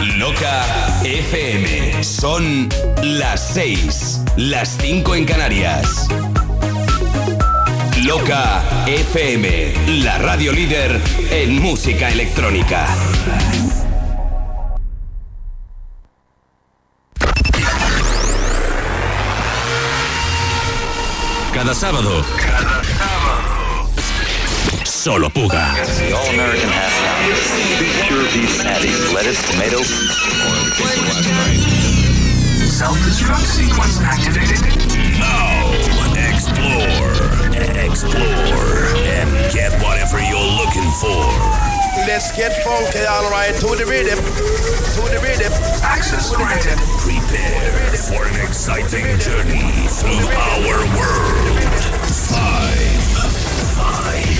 Loca FM. Son las 6, las 5 en Canarias. Loca FM, la radio líder en música electrónica. Cada sábado. Cada lettuce, tomato. Self-destruct sequence activated. Now, explore, explore, and get whatever you're looking for. Let's get funky, alright, to the rhythm, to the rhythm. Access granted. Prepare for an exciting journey through our world. Five, five,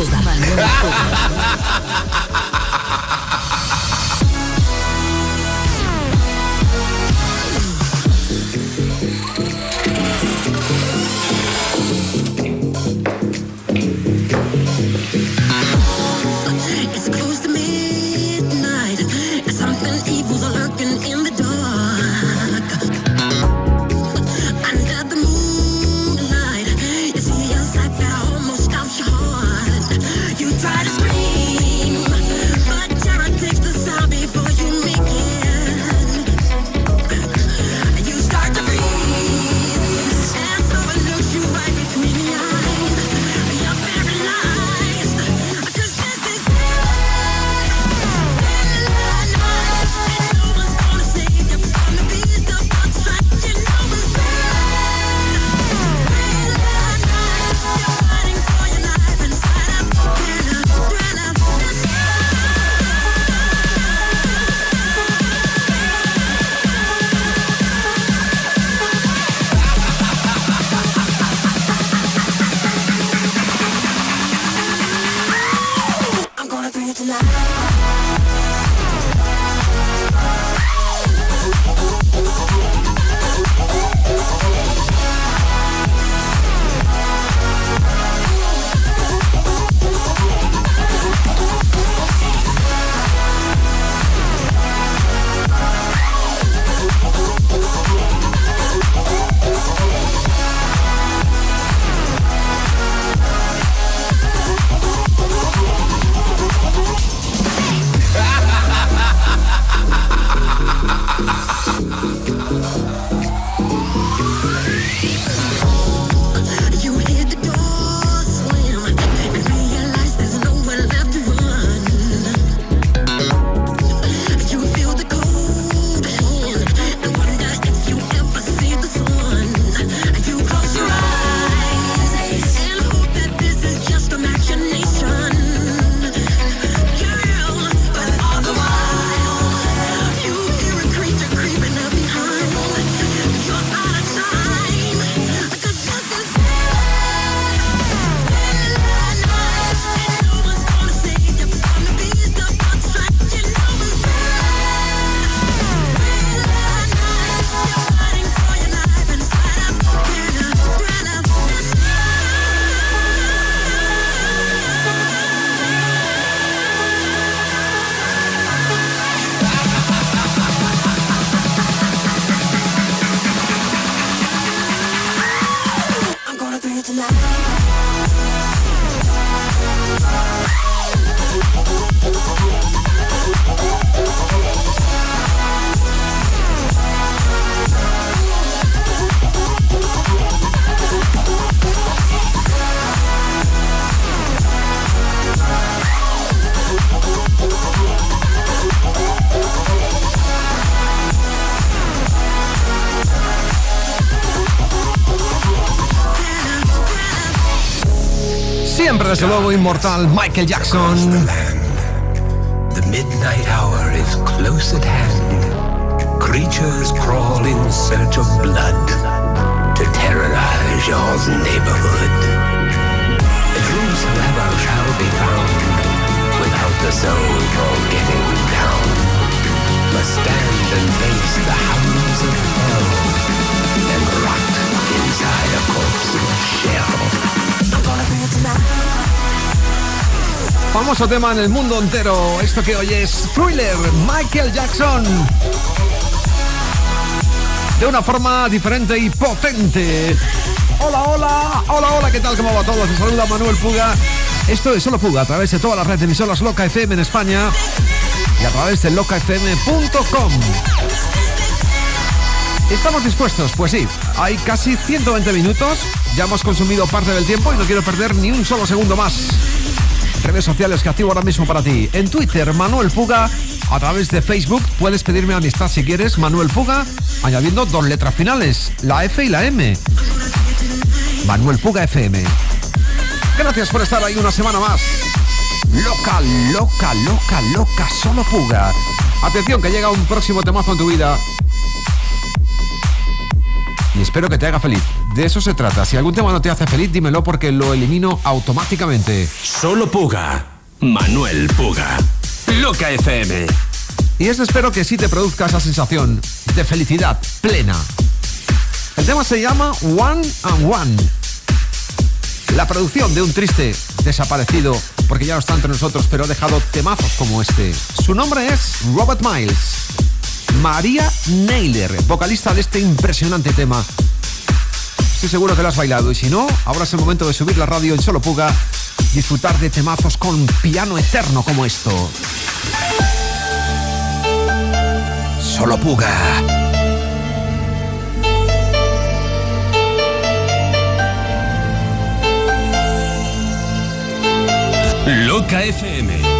Puga. Manuel Puga. Desde luego, inmortal Michael Jackson. The midnight hour is close at hand. Creatures crawl in search of blood to terrorize your neighborhood. Whosoever shall be found without the soul for getting down must stand and face the hounds of hell and rot inside a corpse's shell. I'm gonna be tonight. Famoso tema en el mundo entero. Esto que hoy es Thriller, Michael Jackson. De una forma diferente y potente. Hola, hola, hola, hola, ¿qué tal? ¿Cómo va todo? Se saluda Manuel Puga. Esto es Solo Puga a través de toda la red de emisoras Loca FM en España y a través de locafm.com. ¿Estamos dispuestos? Pues sí, hay casi 120 minutos, ya hemos consumido parte del tiempo y no quiero perder ni un solo segundo más. Redes sociales que activo ahora mismo para ti. En Twitter, Manuel Puga. A través de Facebook puedes pedirme amistad si quieres, Manuel Puga, añadiendo dos letras finales, la F y la M. Manuel Puga FM. Gracias por estar ahí una semana más. Loca, loca, loca, loca, solo Puga. Atención que llega un próximo temazo en tu vida. Y espero que te haga feliz. De eso se trata. Si algún tema no te hace feliz, dímelo porque lo elimino automáticamente. Solo Puga. Manuel Puga. Loca FM. Y eso espero que sí te produzca esa sensación de felicidad plena. El tema se llama One and One. La producción de un triste desaparecido, porque ya no está entre nosotros, pero ha dejado temazos como este. Su nombre es Robert Miles. María Naylor, vocalista de este impresionante tema. Estoy seguro que lo has bailado y si no, ahora es el momento de subir la radio en Solo Puga, disfrutar de temazos con piano eterno como esto. Solo Puga. Loca FM.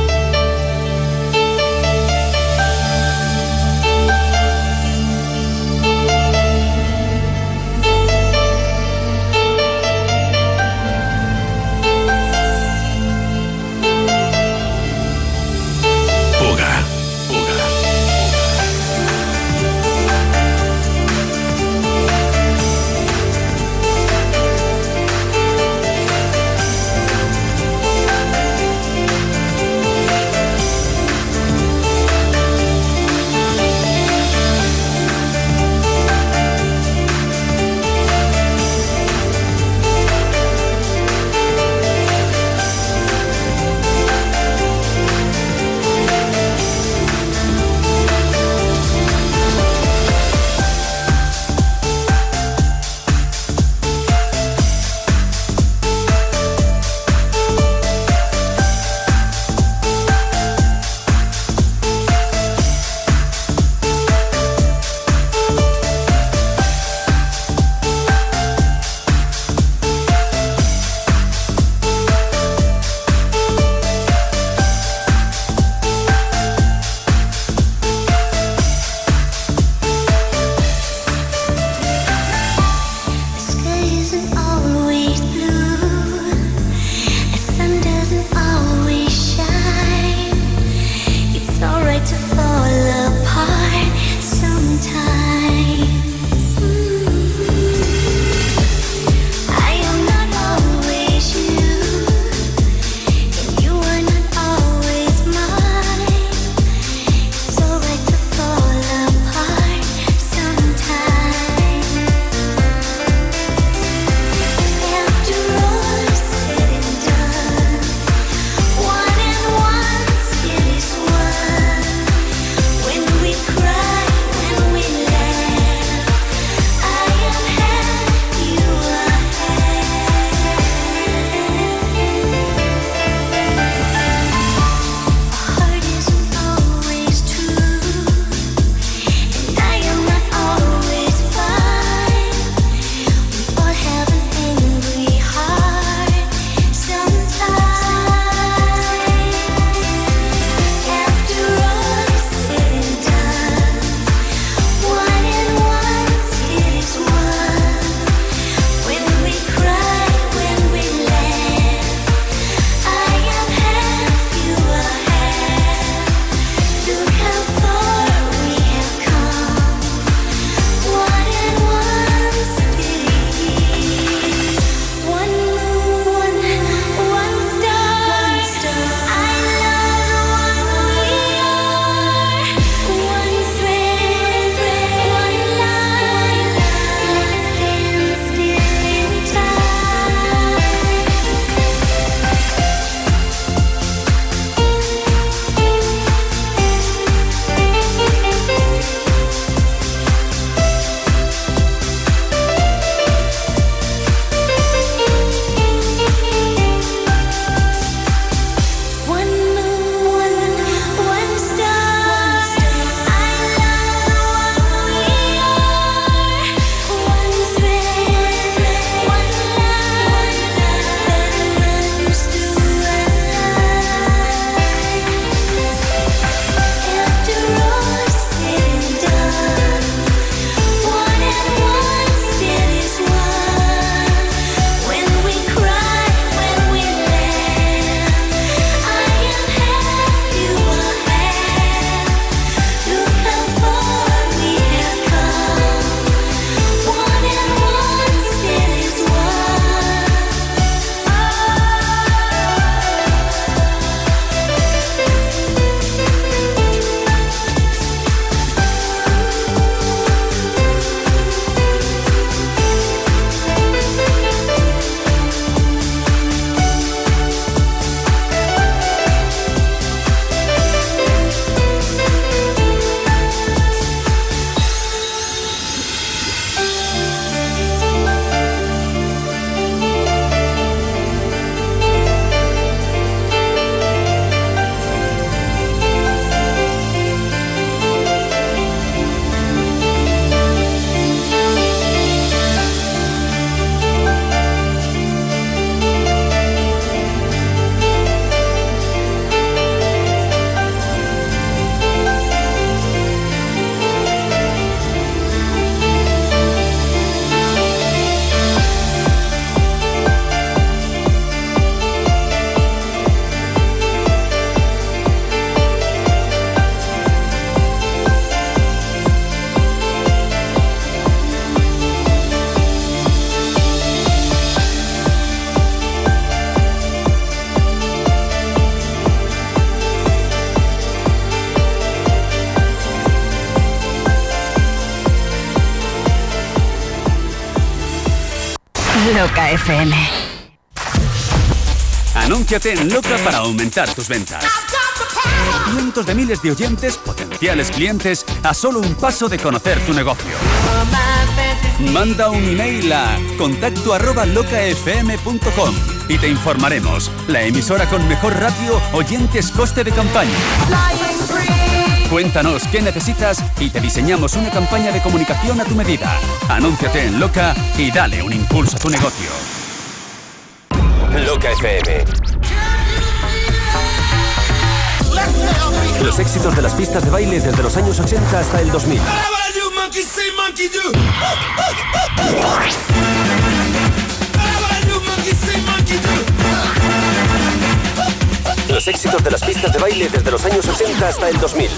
FM. Anúnciate en Loca para aumentar tus ventas. Cientos de miles de oyentes, potenciales clientes, a solo un paso de conocer tu negocio. Manda un email a contacto arroba locafm.com y te informaremos. La emisora con mejor ratio, oyentes, coste de campaña. Cuéntanos qué necesitas y te diseñamos una campaña de comunicación a tu medida. Anúnciate en Loca y dale un impulso a tu negocio. FM. Los éxitos de las pistas de baile desde los años 80 hasta el 2000. Los éxitos de las pistas de baile desde los años 80 hasta el 2000.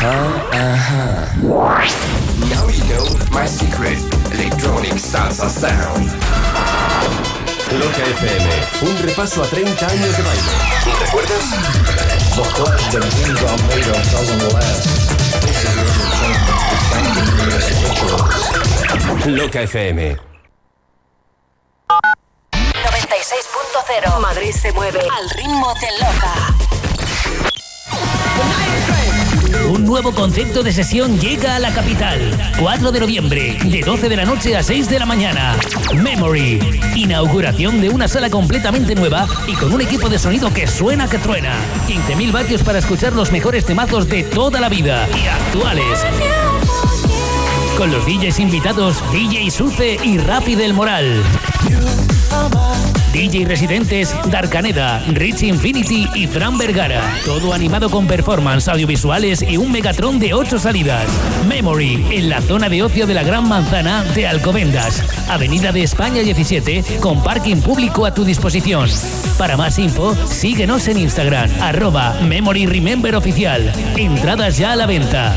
Ba. Now you know my secret. Electronic salsa sound. Loca FM. Un repaso a 30 años de baile. ¿Recuerdas? Loca FM. Concepto de sesión llega a la capital. 4 de noviembre, de 12 de la noche a 6 de la mañana. Memory. Inauguración de una sala completamente nueva y con un equipo de sonido que suena que truena. 15.000 vatios para escuchar los mejores temazos de toda la vida y actuales. Con los DJs invitados DJ Suce y Rapi del Moral. DJ residentes Darkaneda, Rich Infinity y Fran Vergara. Todo animado con performance audiovisuales y un Megatron de 8 salidas. Memory, en la zona de ocio de la Gran Manzana de Alcobendas. Avenida de España 17, con parking público a tu disposición. Para más info, síguenos en Instagram, arroba Memory Remember Oficial. Entradas ya a la venta.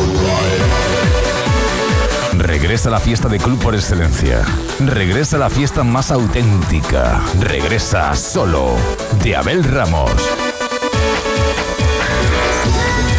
Regresa la fiesta de club por excelencia. Regresa la fiesta más auténtica. Regresa solo de Abel Ramos.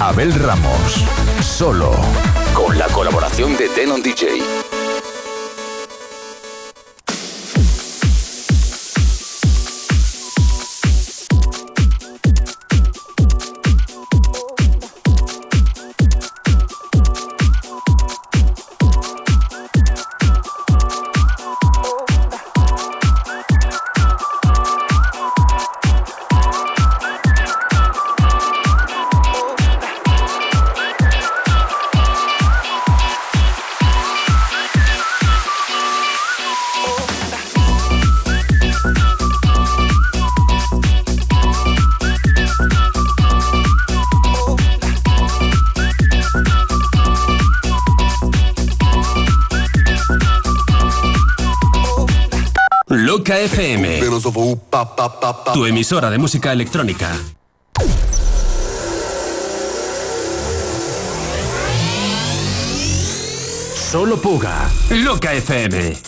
Abel Ramos, solo Con la colaboración de Denon DJ. Tu emisora de música electrónica. Solo Puga. Loca FM.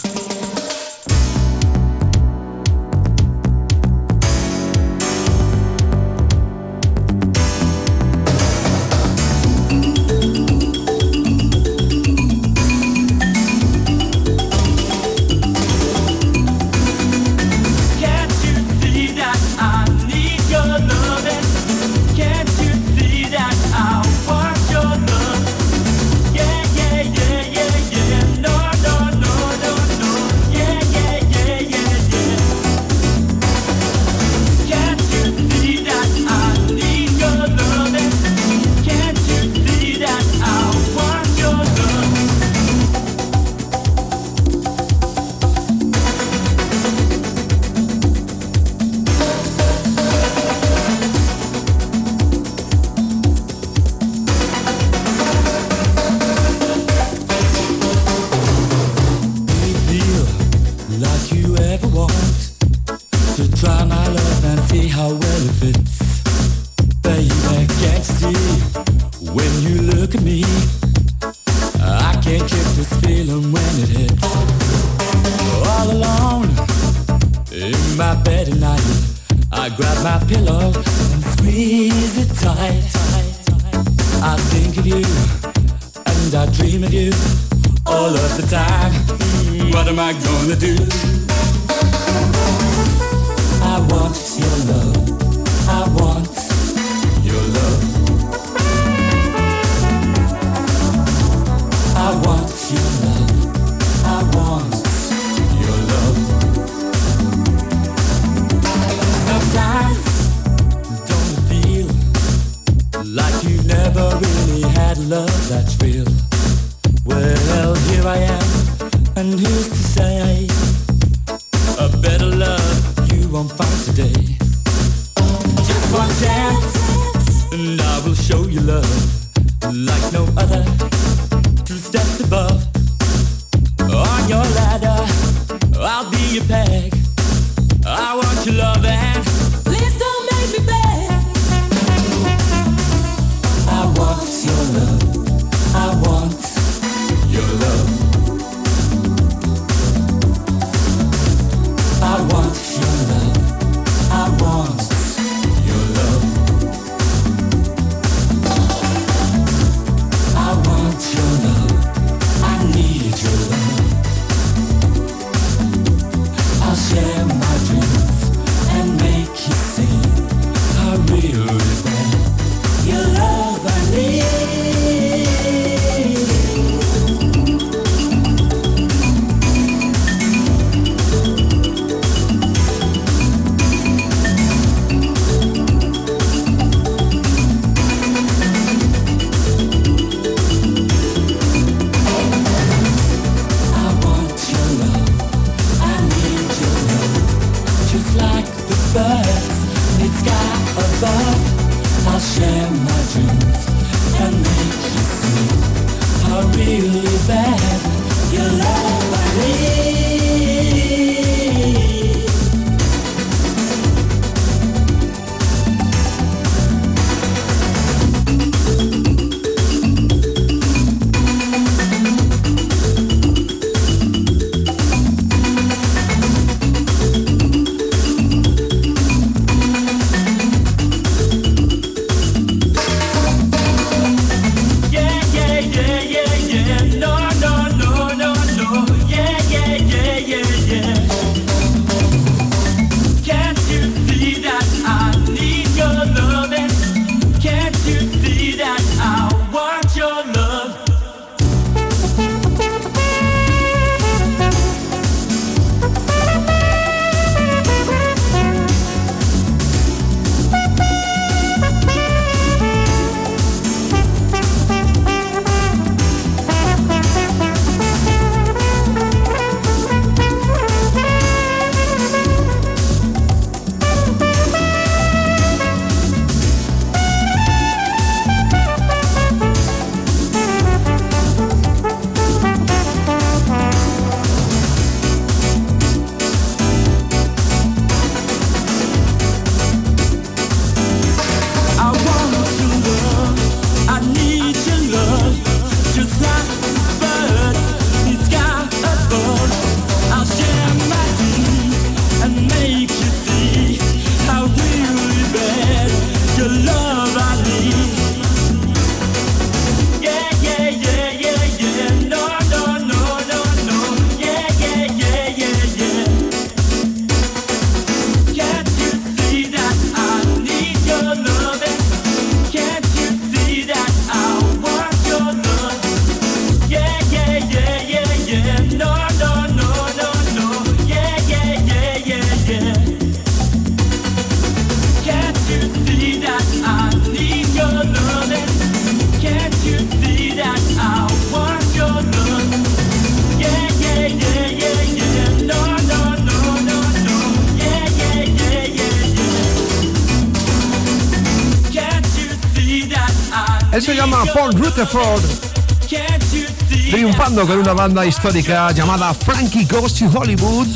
Banda histórica llamada Frankie Goes to Hollywood.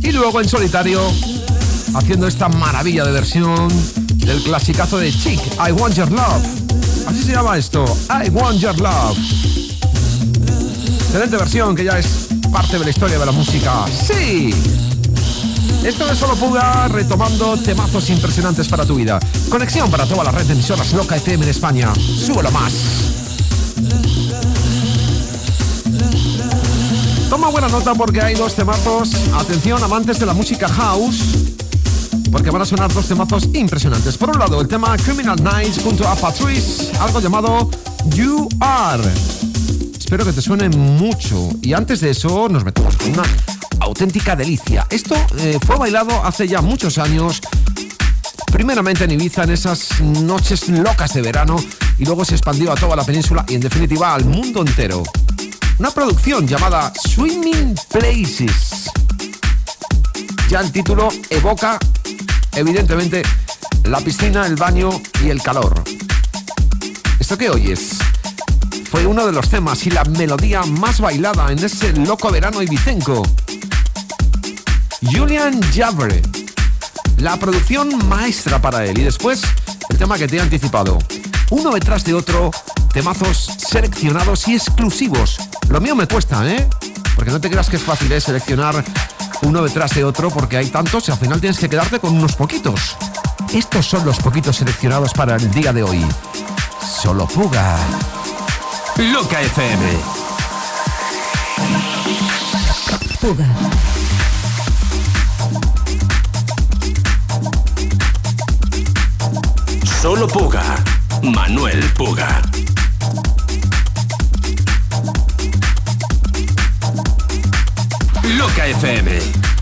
Y luego en solitario, haciendo esta maravilla de versión del clasicazo de Chick, I Want Your Love. Así se llama esto, I Want Your Love. Excelente versión que ya es parte de la historia de la música. ¡Sí! Esto es solo Puga retomando temazos impresionantes para tu vida. Conexión para toda la red de emisoras Loca FM en España. Súbelo más. Buena nota porque hay dos temazos. Atención, amantes de la música house. Porque van a sonar dos temazos impresionantes. Por un lado, el tema Criminal Nights junto a Patrice, algo llamado You Are. Espero que te suene mucho. Y antes de eso, nos metemos con una auténtica delicia. Esto eh, fue bailado hace ya muchos años, primeramente en Ibiza, en esas noches locas de verano, y luego se expandió a toda la península y en definitiva al mundo entero. Una producción llamada Swimming Places. Ya el título evoca, evidentemente, la piscina, el baño y el calor. ¿Esto que oyes? Fue uno de los temas y la melodía más bailada en ese loco verano ibicenco. Julian Jabre. La producción maestra para él. Y después, el tema que te he anticipado. Uno detrás de otro, temazos seleccionados y exclusivos. Lo mío me cuesta, ¿eh? Porque no te creas que es fácil ¿eh? seleccionar uno detrás de otro porque hay tantos y al final tienes que quedarte con unos poquitos. Estos son los poquitos seleccionados para el día de hoy. Solo fuga. Loca FM. Puga. Solo Puga. Manuel Puga. Loca FM.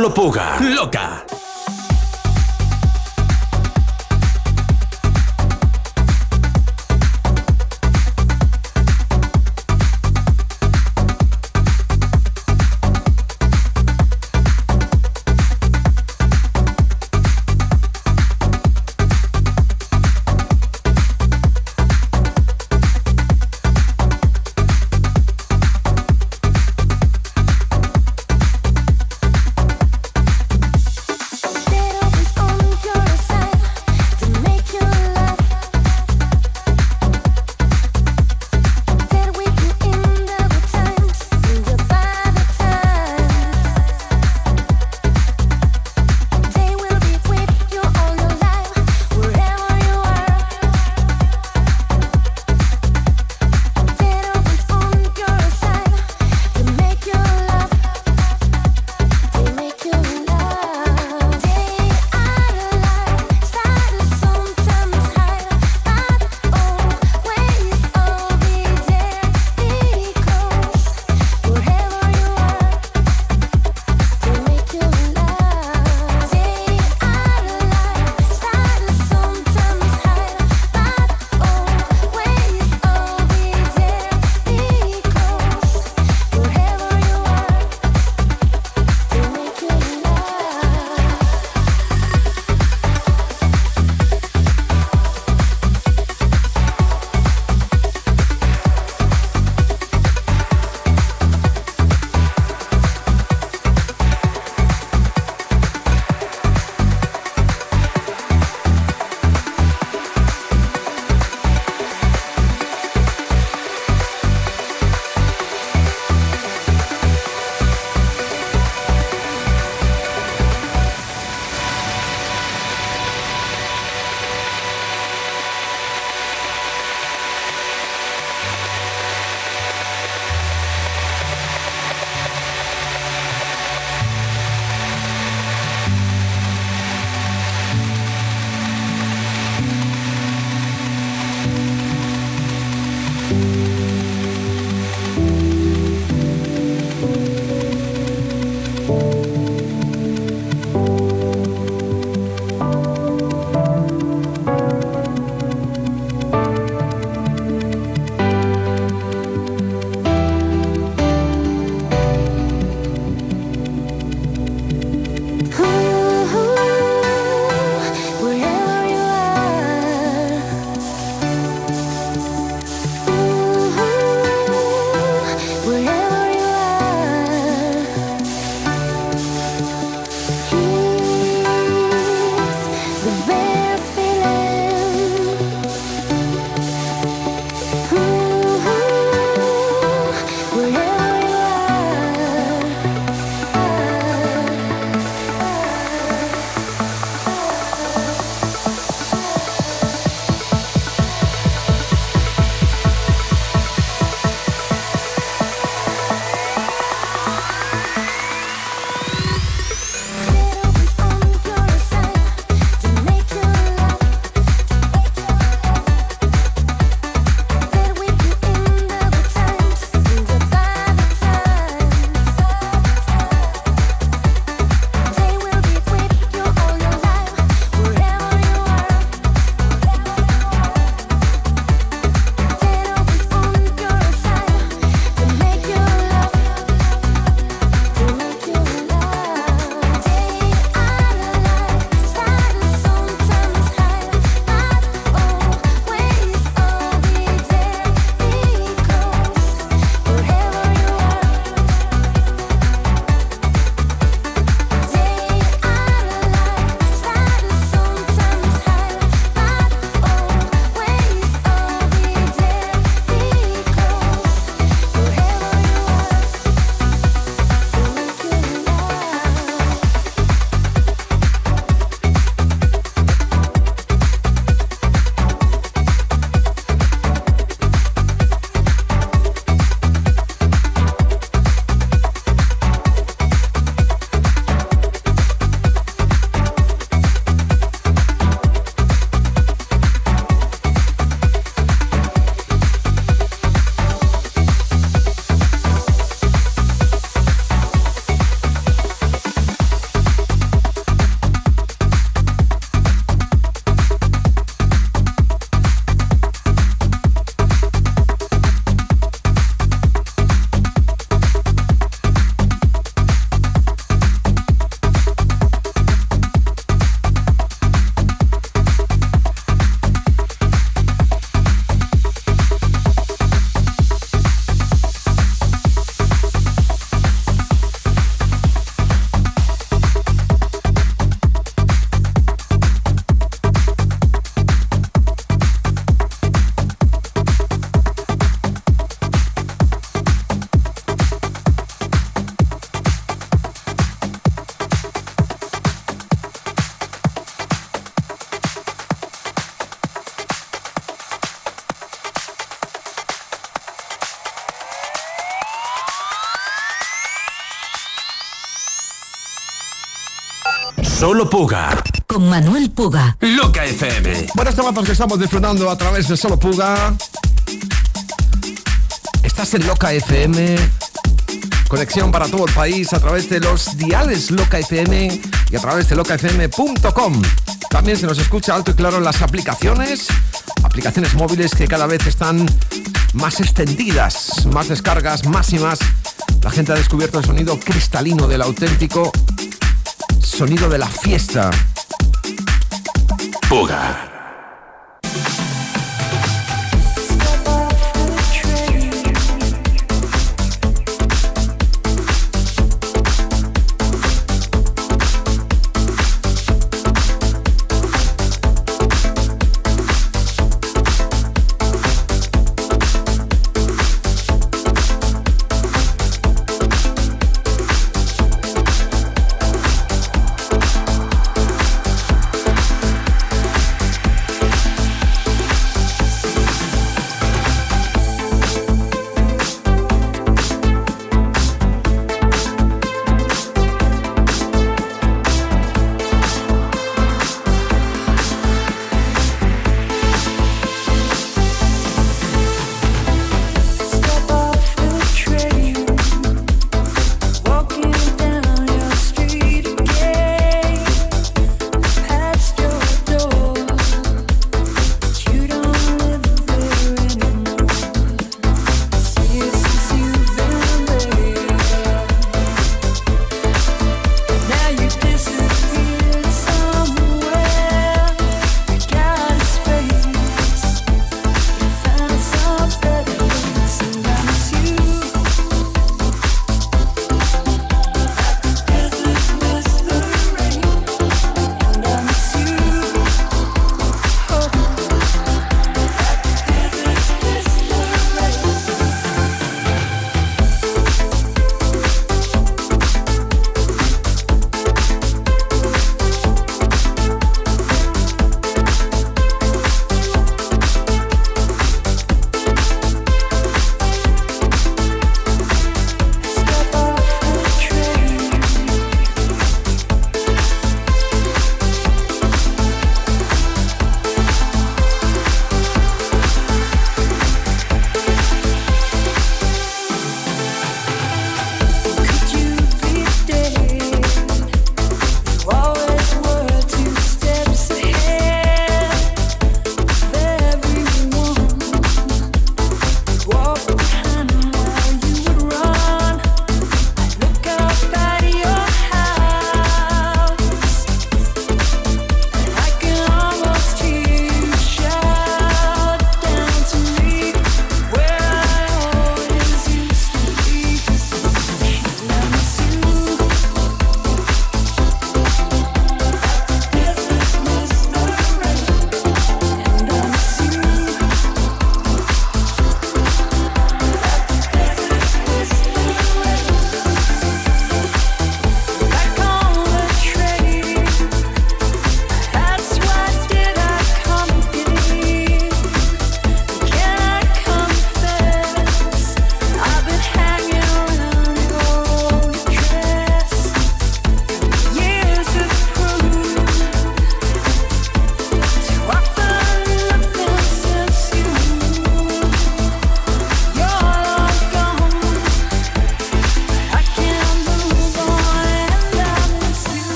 Solo Puga. Loca. Solo Puga. Con Manuel Puga. Loca FM. Buenos temazos que estamos disfrutando a través de Solo Puga. Estás en Loca FM. Conexión para todo el país a través de los diales Loca FM y a través de locafm.com. También se nos escucha alto y claro en las aplicaciones, aplicaciones móviles que cada vez están más extendidas, más descargas, más y más. La gente ha descubierto el sonido cristalino del auténtico sonido de la fiesta.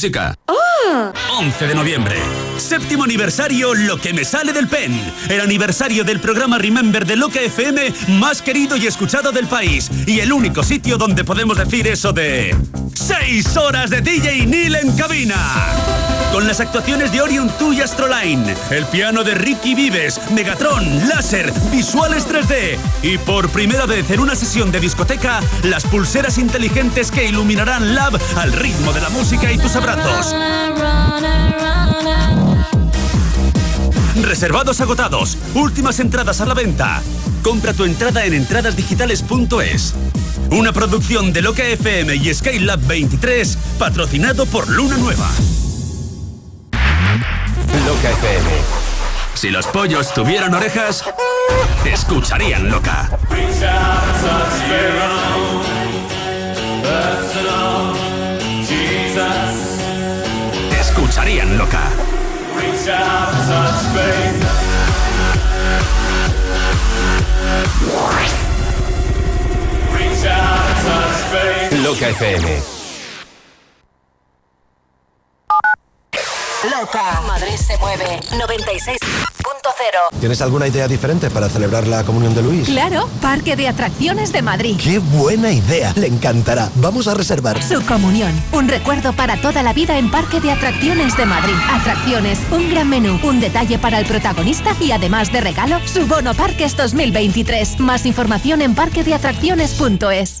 Música. 11 de noviembre. Séptimo aniversario Lo que me sale del pen. El aniversario del programa Remember de Loca FM más querido y escuchado del país. Y el único sitio donde podemos decir eso de... ¡Seis horas de DJ Neil en cabina! Con las actuaciones de Orion 2 y Astroline, el piano de Ricky Vives, Megatron, láser, visuales 3D y por primera vez en una sesión de discoteca, las pulseras inteligentes que iluminarán Lab al ritmo de la música y tus abrazos. Reservados agotados, últimas entradas a la venta. Compra tu entrada en entradasdigitales.es. Una producción de Loca FM y Skylab 23, patrocinado por Luna Nueva. Loca FM. Si los pollos tuvieran orejas, te escucharían loca. Escucharían loca. Loca FM. Madrid se mueve. 96.0. ¿Tienes alguna idea diferente para celebrar la comunión de Luis? Claro, Parque de Atracciones de Madrid. ¡Qué buena idea! Le encantará. Vamos a reservar. Su comunión, un recuerdo para toda la vida en Parque de Atracciones de Madrid. Atracciones, un gran menú, un detalle para el protagonista y además de regalo, su bono Parques 2023. Más información en parquedeatracciones.es.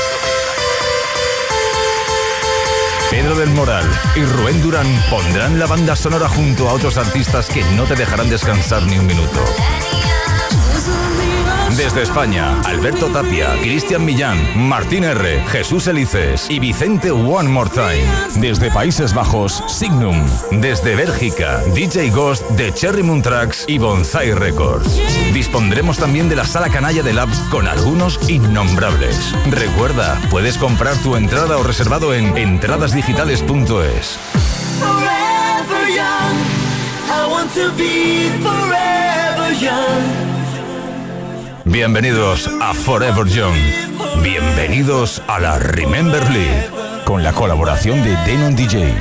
Pedro del Moral y Rubén Durán pondrán la banda sonora junto a otros artistas que no te dejarán descansar ni un minuto. Desde España, Alberto Tapia, Cristian Millán, Martín R., Jesús Elices y Vicente One More Time. Desde Países Bajos, Signum. Desde Bélgica, DJ Ghost de Cherry Moon Tracks y Bonsai Records. Dispondremos también de la sala canalla de Labs con algunos innombrables. Recuerda, puedes comprar tu entrada o reservado en entradasdigitales.es. Bienvenidos a Forever Young. Bienvenidos a la Remember League. Con la colaboración de Denon DJ.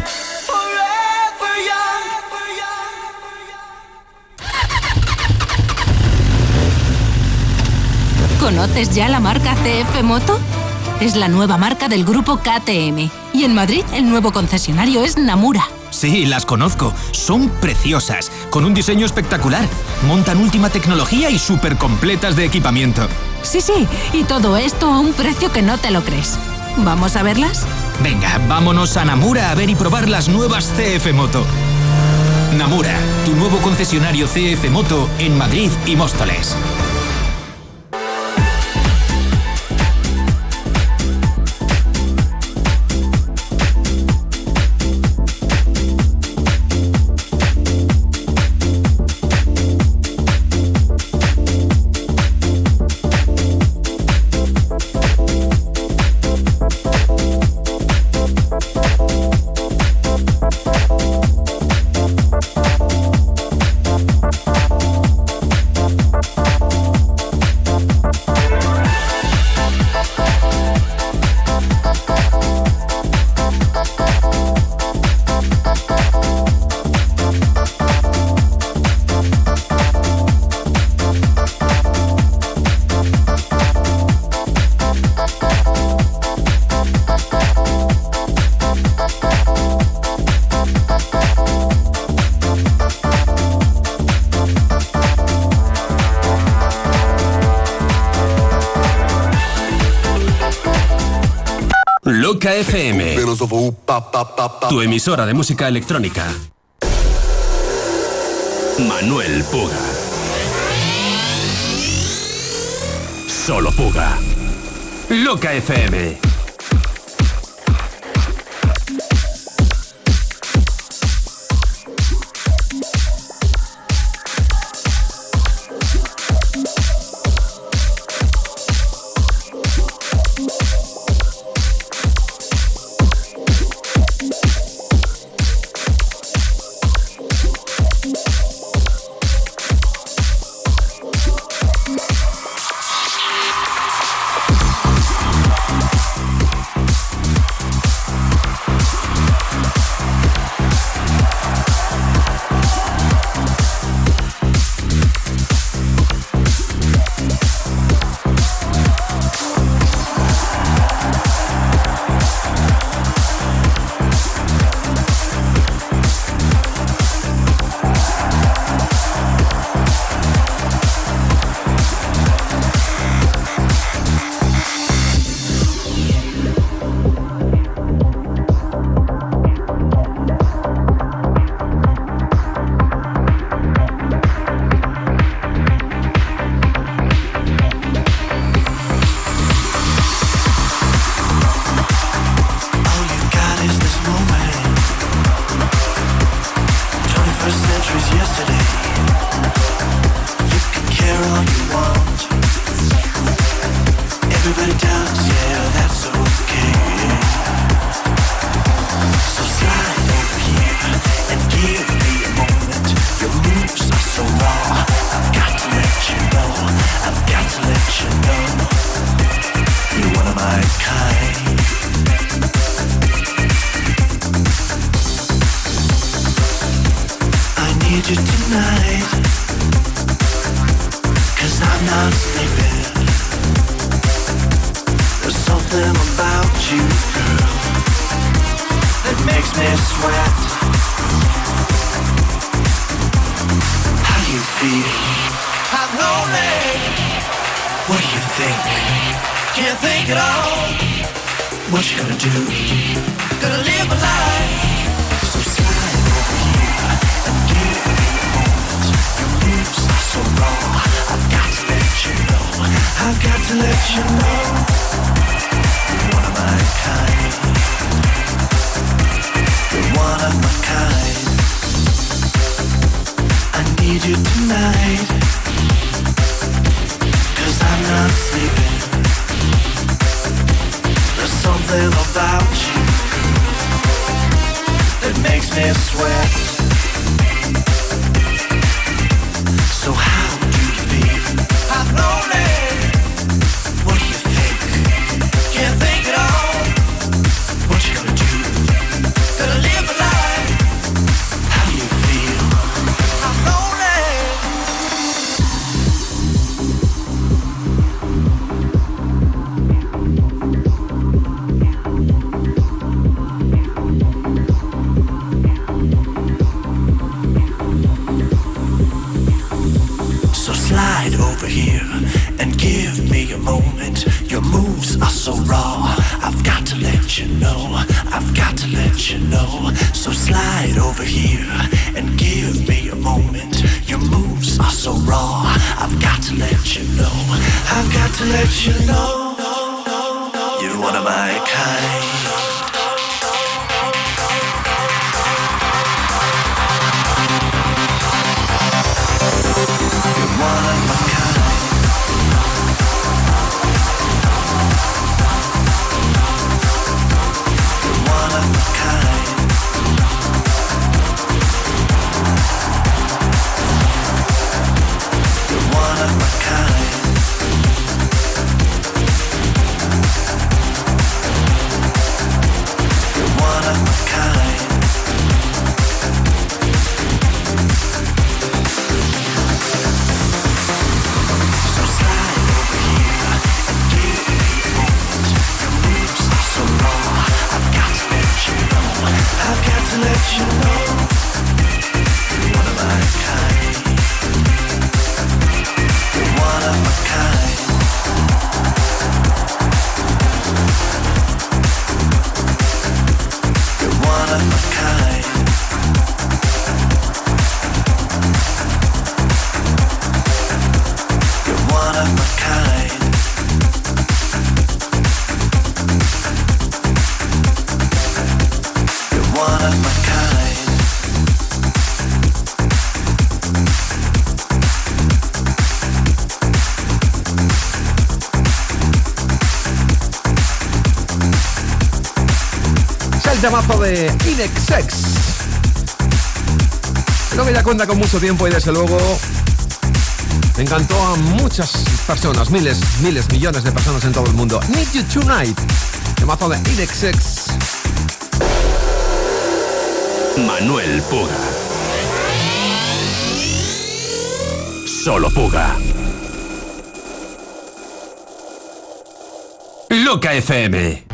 ¿Conoces ya la marca CF Moto? Es la nueva marca del grupo KTM. Y en Madrid el nuevo concesionario es Namura. Sí, las conozco. Son preciosas, con un diseño espectacular. Montan última tecnología y súper completas de equipamiento. Sí, sí, y todo esto a un precio que no te lo crees. ¿Vamos a verlas? Venga, vámonos a Namura a ver y probar las nuevas CF Moto. Namura, tu nuevo concesionario CF Moto en Madrid y Móstoles. tu emisora de música electrónica. Manuel Puga. Solo Puga. Loca FM. Con mucho tiempo y desde luego encantó a muchas personas, miles, miles, millones de personas en todo el mundo. Need You Tonight, temazo de Inexex. Manuel Puga. Solo Puga. Loca FM.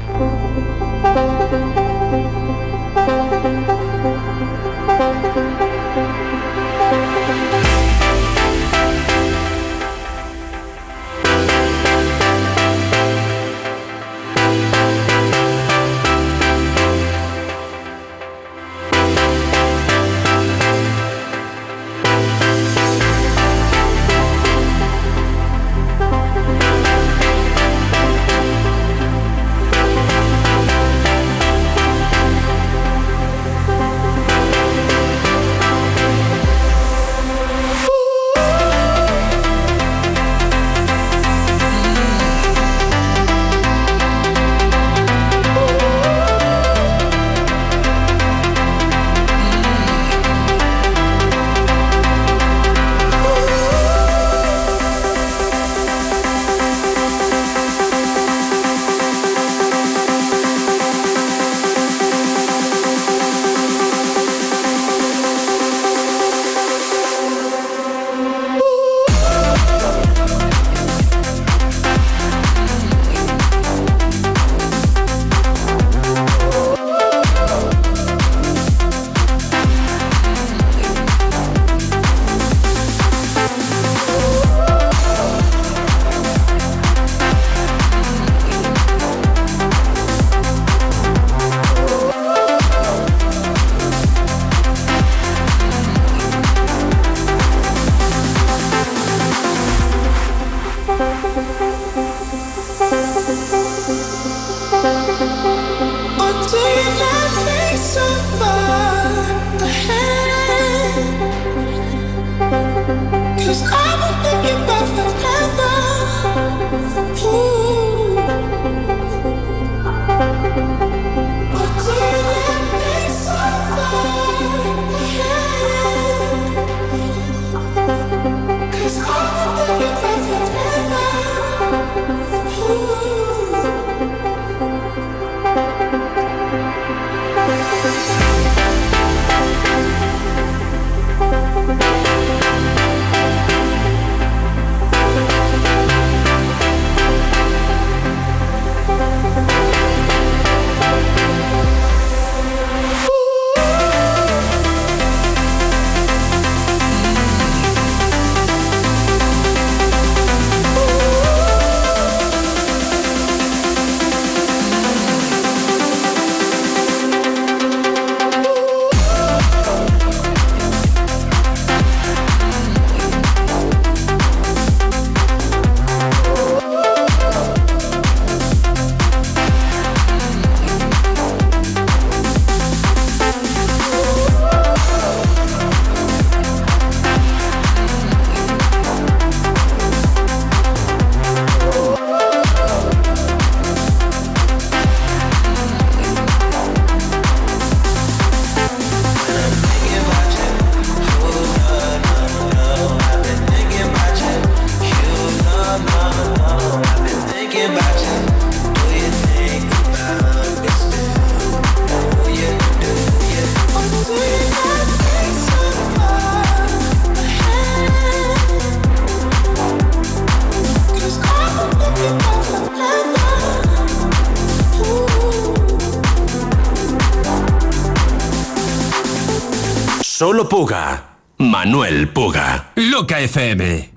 Puga. Manuel Puga. Loca FM.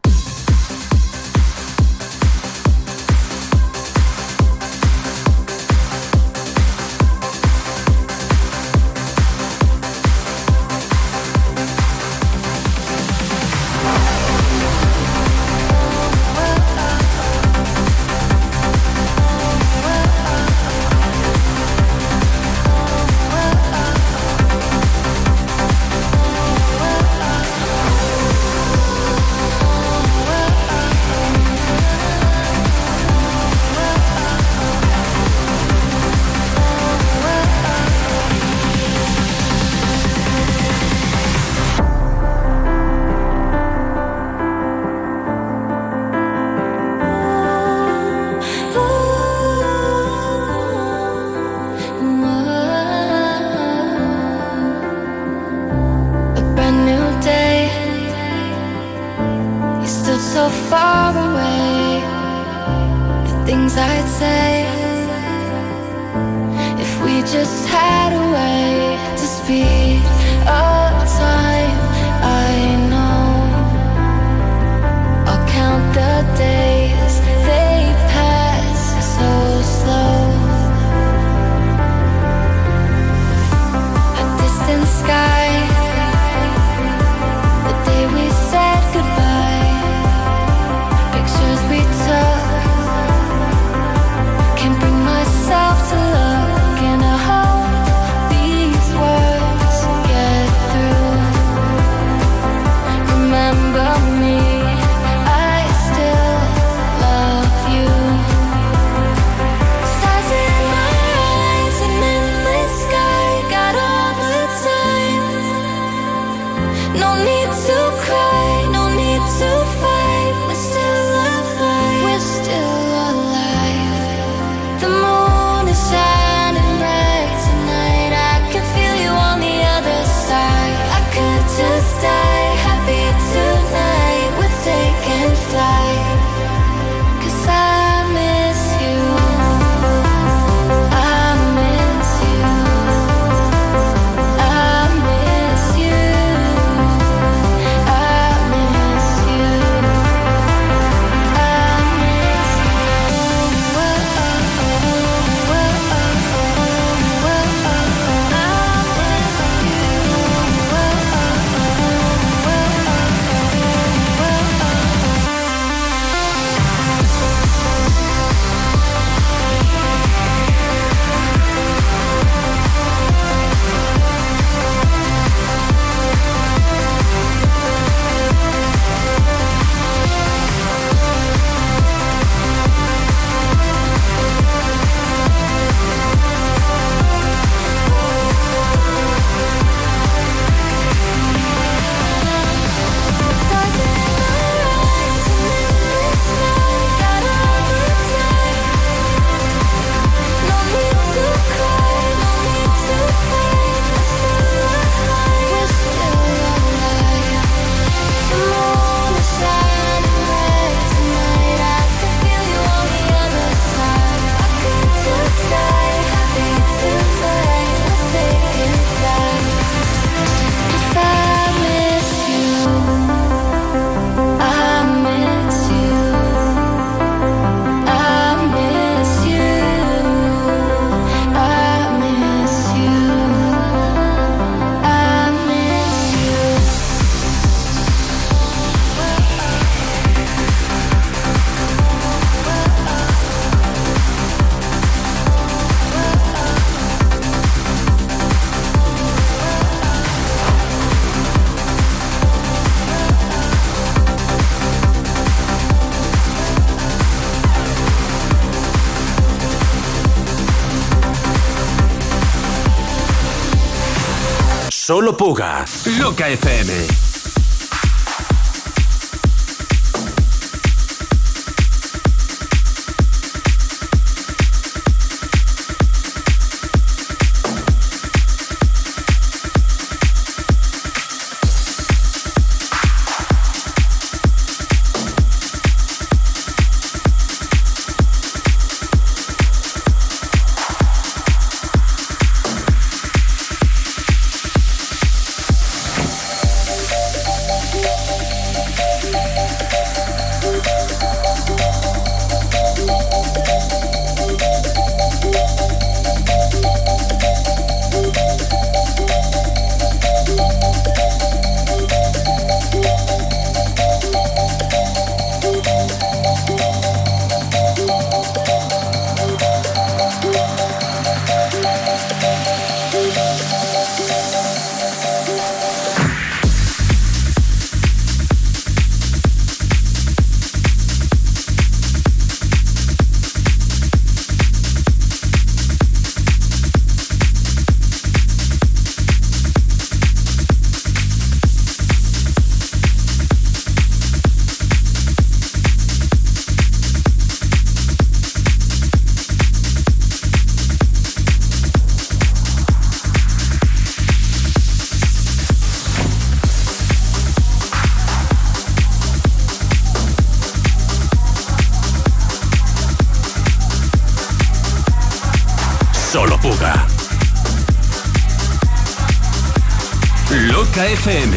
Solo Puga. Loca FM. Loca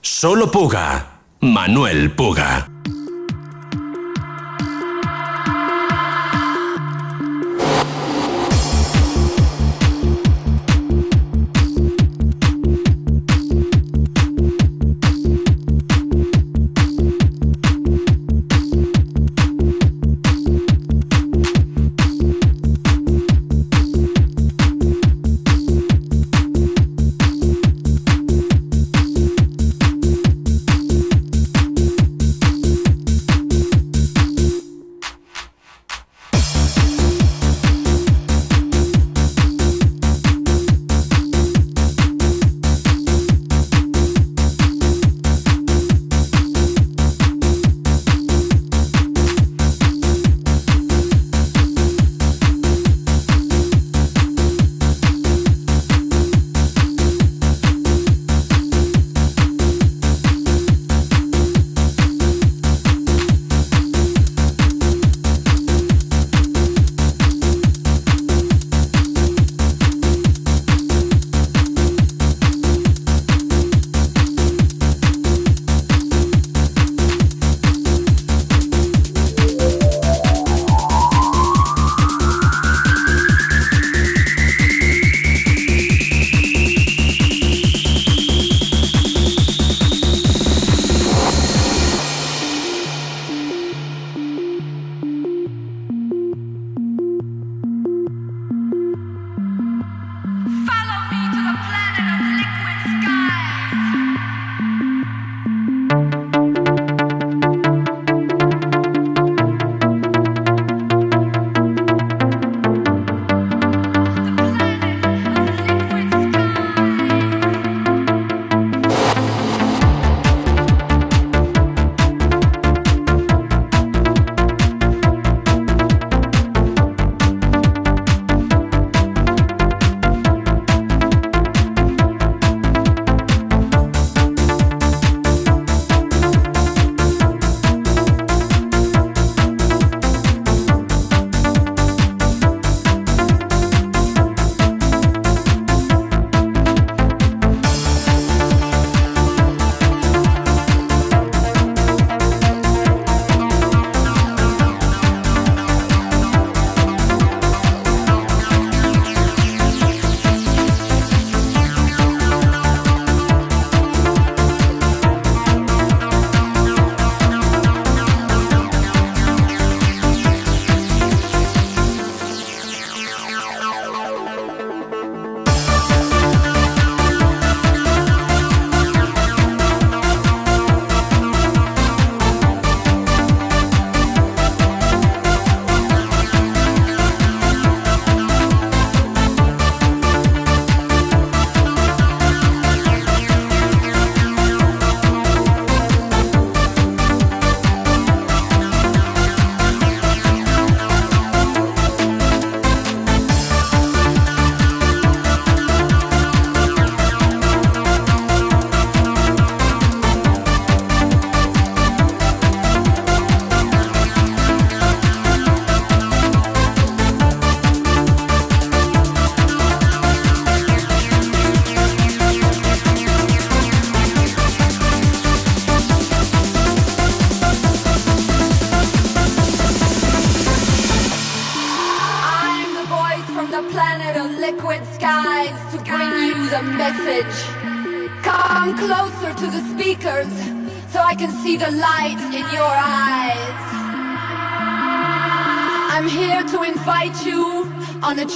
Solo Puga. Manuel Puga.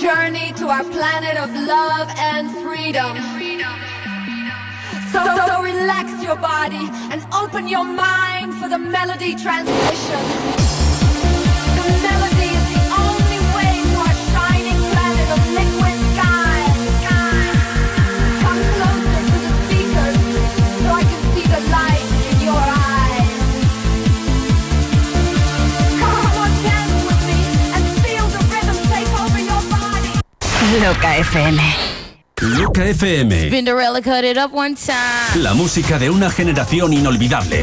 Journey FM. Loca FM. Cinderella cut it up one time. La música de una generación inolvidable.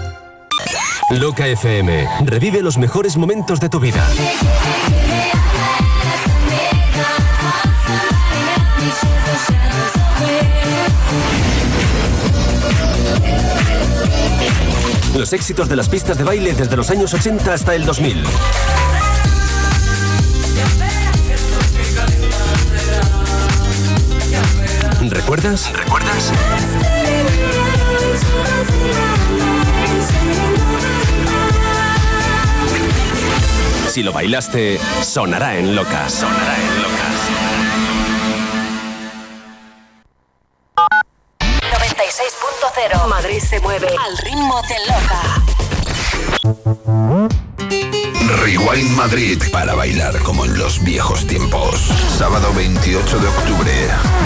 Loca FM. Revive los mejores momentos de tu vida. Los éxitos de las pistas de baile desde los años 80 hasta el 2000. ¿Recuerdas? ¿Recuerdas? Si lo bailaste, sonará en Loca. Sonará en Loca. 96.0 Madrid se mueve al ritmo de Loca. Rewind Madrid para bailar como en los viejos tiempos. Sábado 28 de octubre,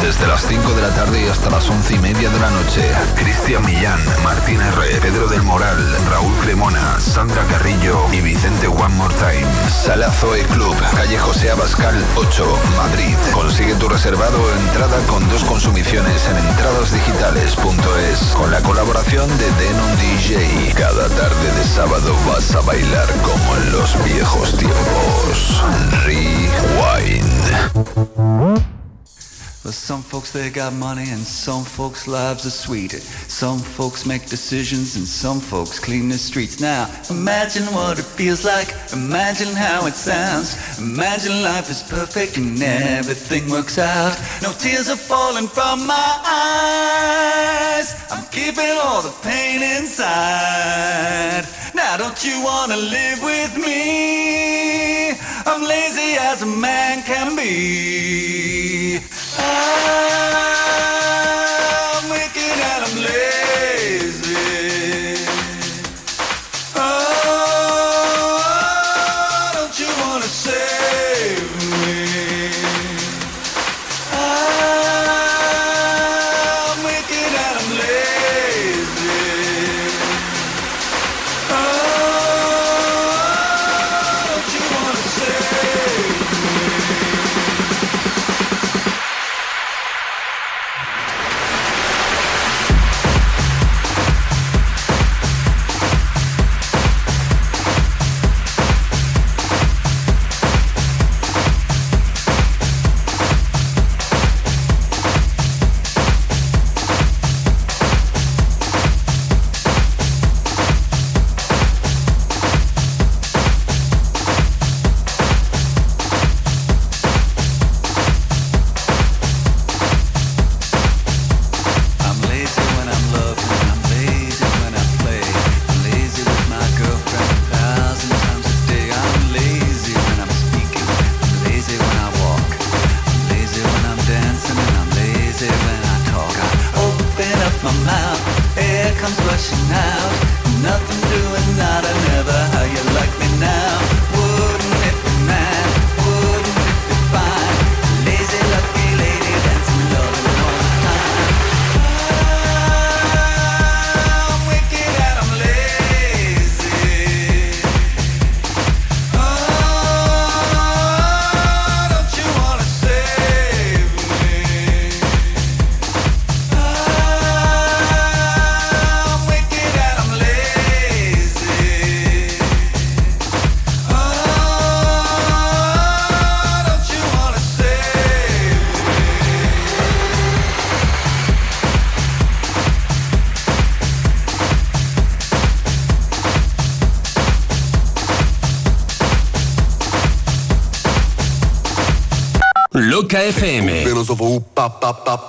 desde las 5 de la tarde hasta las 11 y media de la noche. Cristian Millán, Martín R., Pedro del Moral, Raúl Cremona, Sandra Carrillo y Vicente One More Time. Sala Zoe Club, calle José Abascal 8, Madrid. Consigue tu reservado entrada con dos consumiciones en entradasdigitales.es con la colaboración de Denon DJ. Cada tarde de sábado vas a bailar como en los viejos tiempos. Rewind. Well, some folks they got money and some folks' lives are sweet. Some folks make decisions and some folks clean the streets. Now, imagine what it feels like. Imagine how it sounds. Imagine life is perfect and everything works out. No tears are falling from my eyes. I'm keeping all the pain inside. Now, don't you wanna live with me? I'm lazy as a man can be. I'm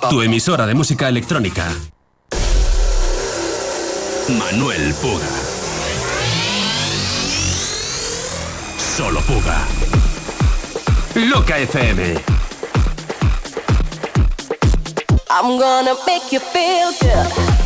Tu emisora de música electrónica. Manuel Puga. Solo Puga. Loca FM. I'm gonna make you feel.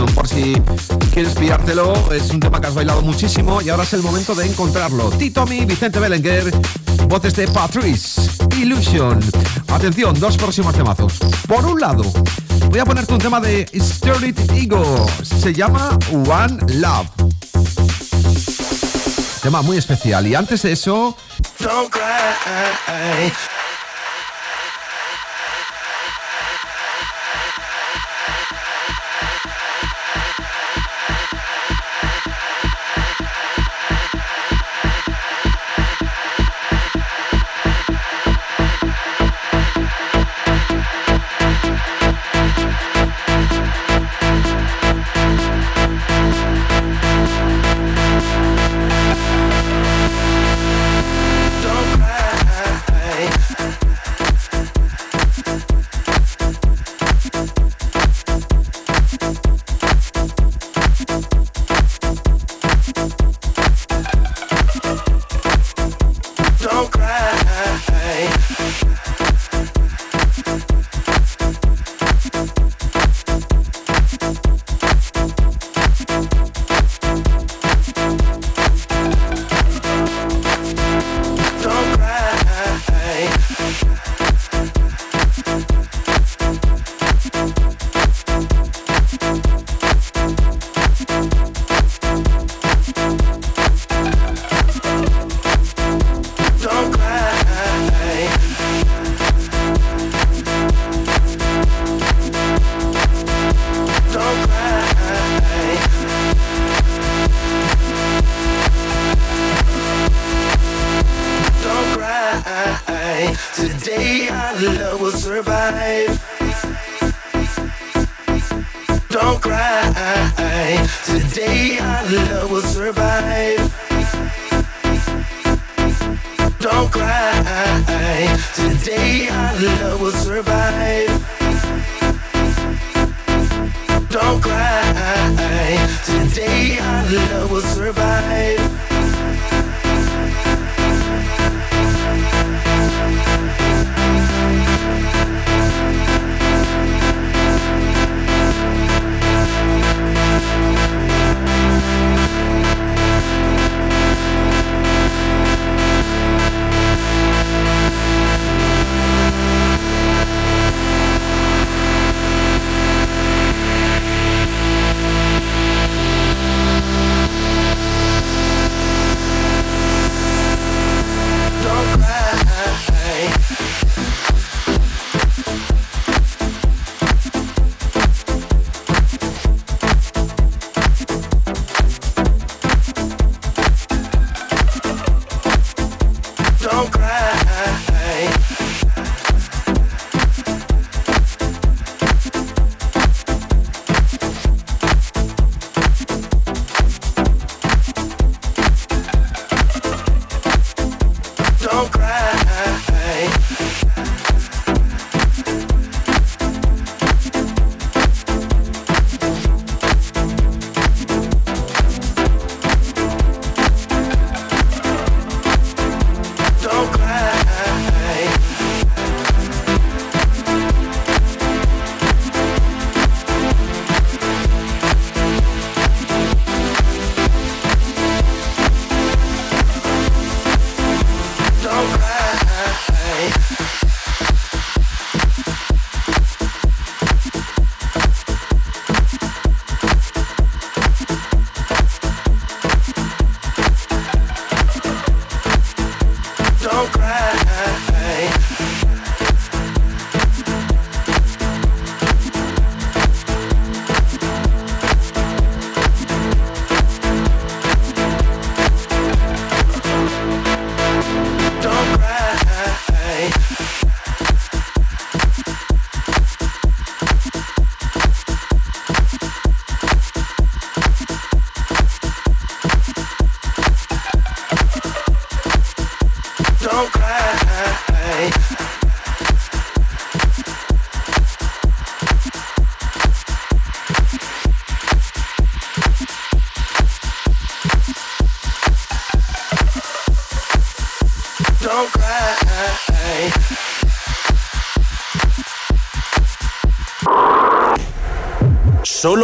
Por si quieres pillártelo. Es un tema que has bailado muchísimo y ahora es el momento de encontrarlo. Titomi, Vicente Belenguer, voces de Patrice, Illusion. Atención, dos próximos temazos. Por un lado, voy a ponerte un tema de Sturdy Ego. Se llama One Love. Tema muy especial. Y antes de eso.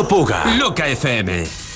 Puga. Loca FM.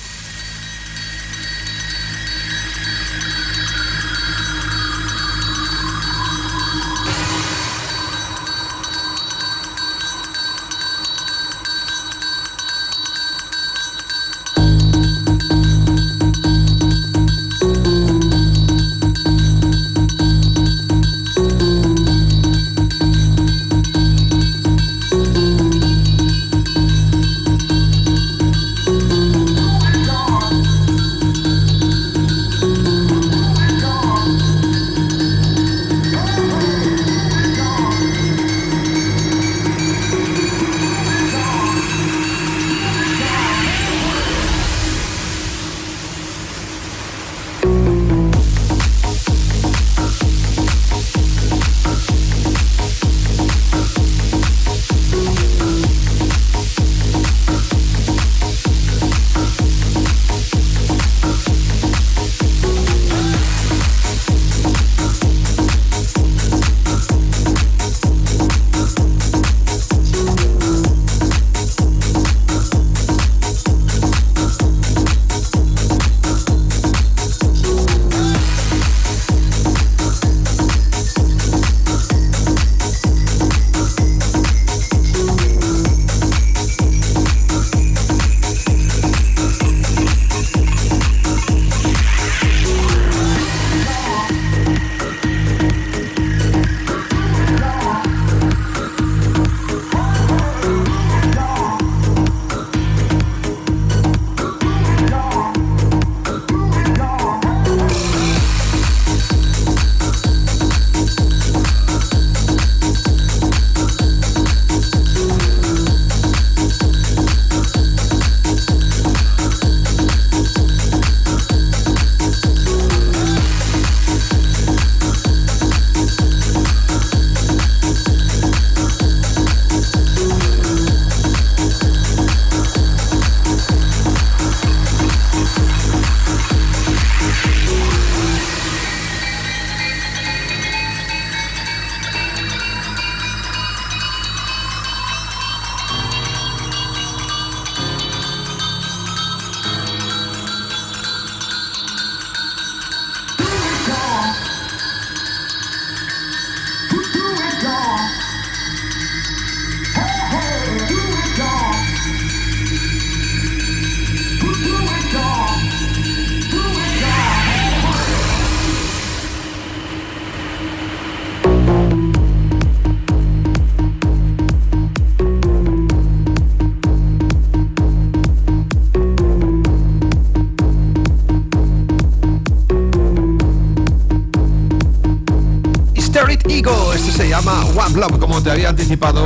Ego, este se llama One Love, como te había anticipado.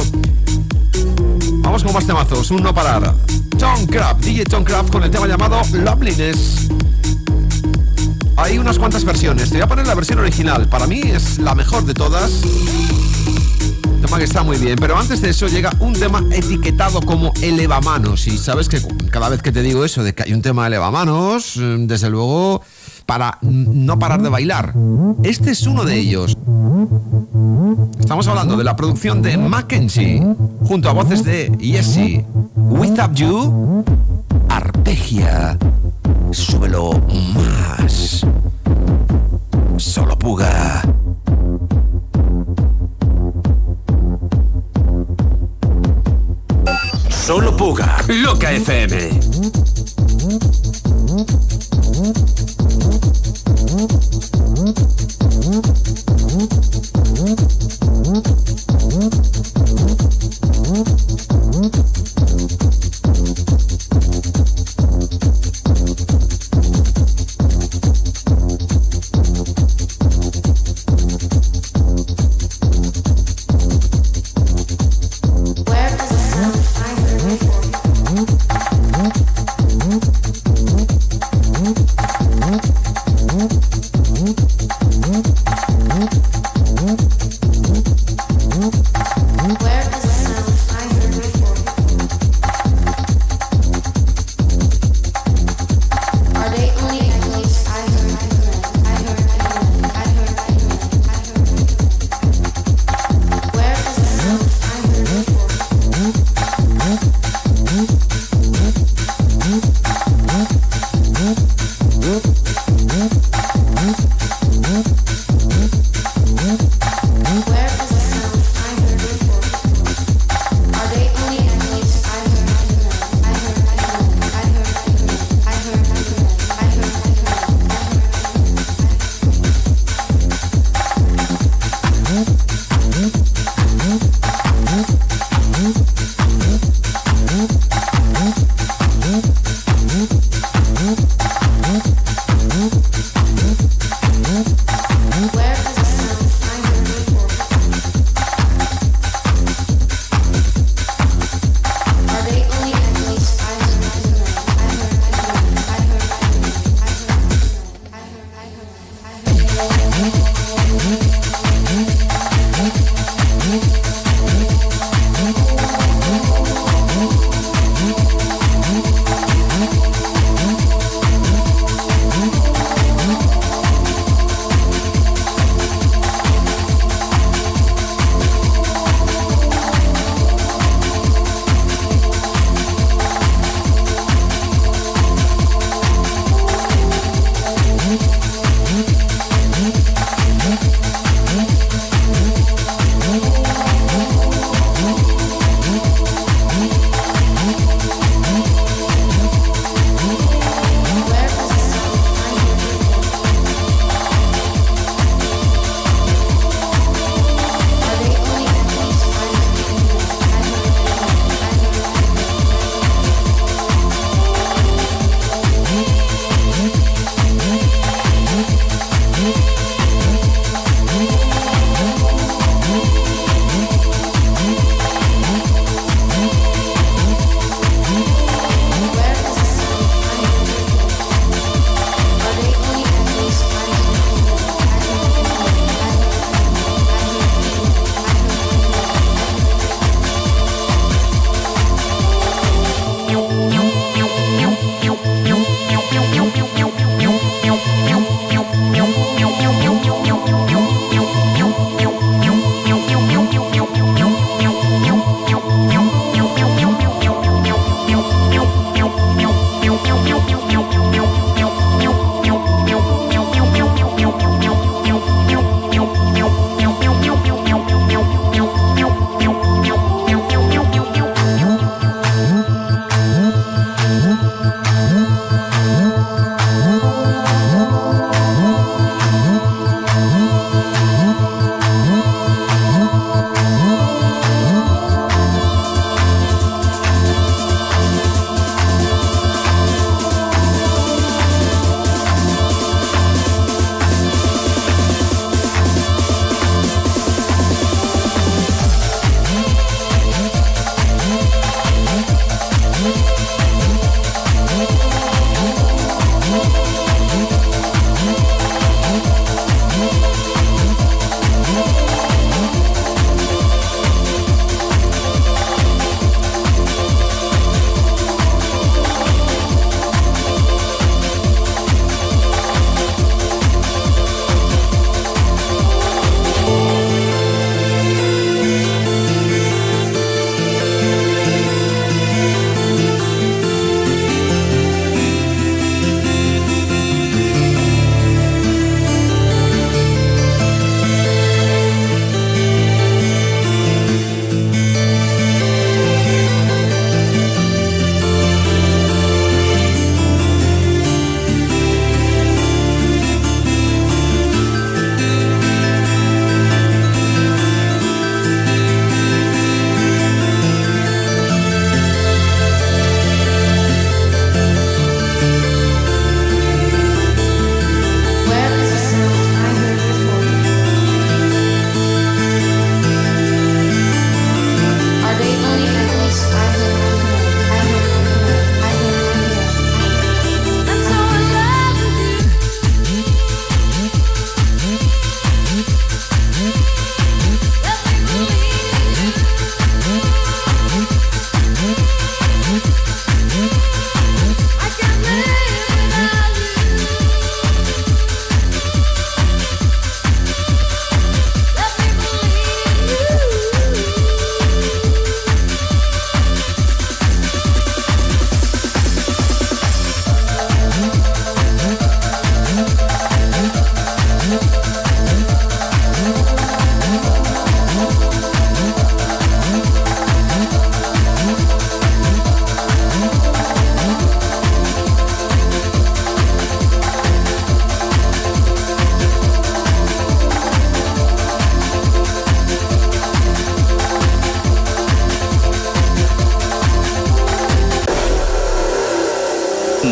Vamos con más temazos, un no parar. Tom Craft, DJ Tom Craft con el tema llamado Loveliness. Hay unas cuantas versiones, te voy a poner la versión original. Para mí es la mejor de todas. Tema que está muy bien, pero antes de eso llega un tema etiquetado como elevamanos. Y sabes que cada vez que te digo eso de que hay un tema elevamanos, desde luego, para no parar de bailar. Este es uno de ellos. Estamos hablando de la producción de Mackenzie, junto a voces de Yessie. Without You, Arpegia. Súbelo más. Solo puga. Solo Puga. Loca FM.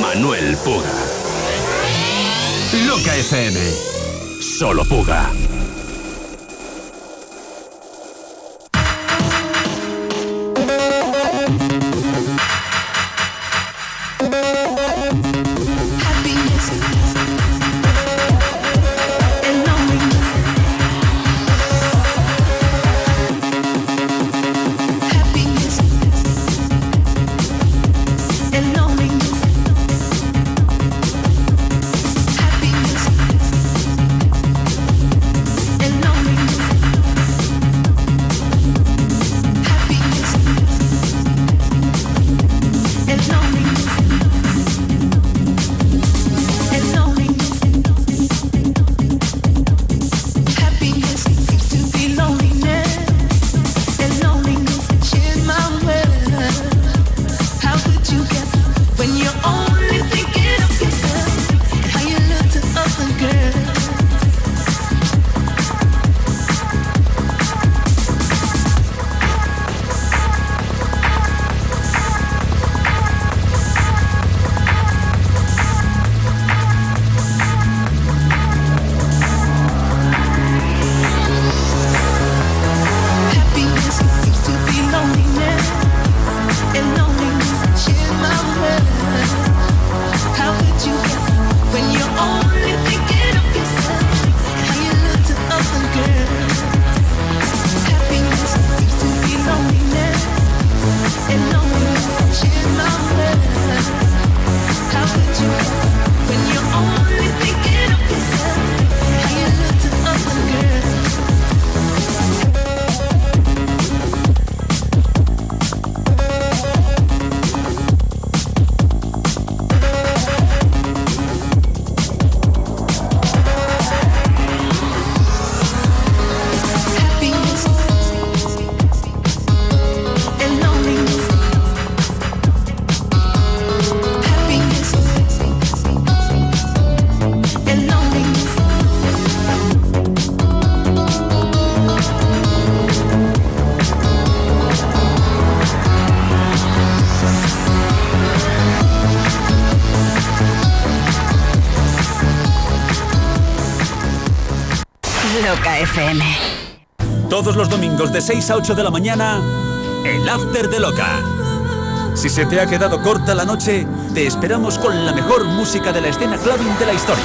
Manuel Puga. Loca FM. Solo Puga. Todos los domingos de 6 a 8 de la mañana, el After de Loca. Si se te ha quedado corta la noche, te esperamos con la mejor música de la escena clubbing de la historia.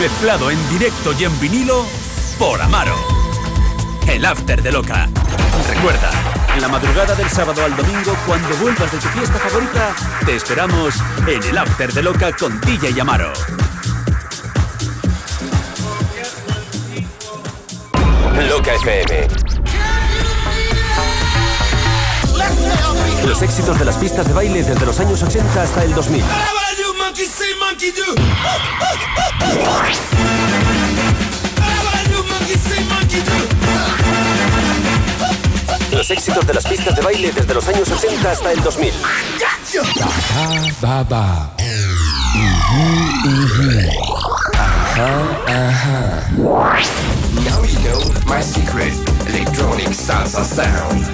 Mezclado en directo y en vinilo por Amaro. El After de Loca. Recuerda, en la madrugada del sábado al domingo, cuando vuelvas de tu fiesta favorita, te esperamos en el After de Loca con DJ Amaro. FM. Los éxitos de las pistas de baile desde los años 80 hasta el 2000. Los éxitos de las pistas de baile desde los años 80 hasta el 2000. Baba. Now you know my secret. Electronic salsa sound.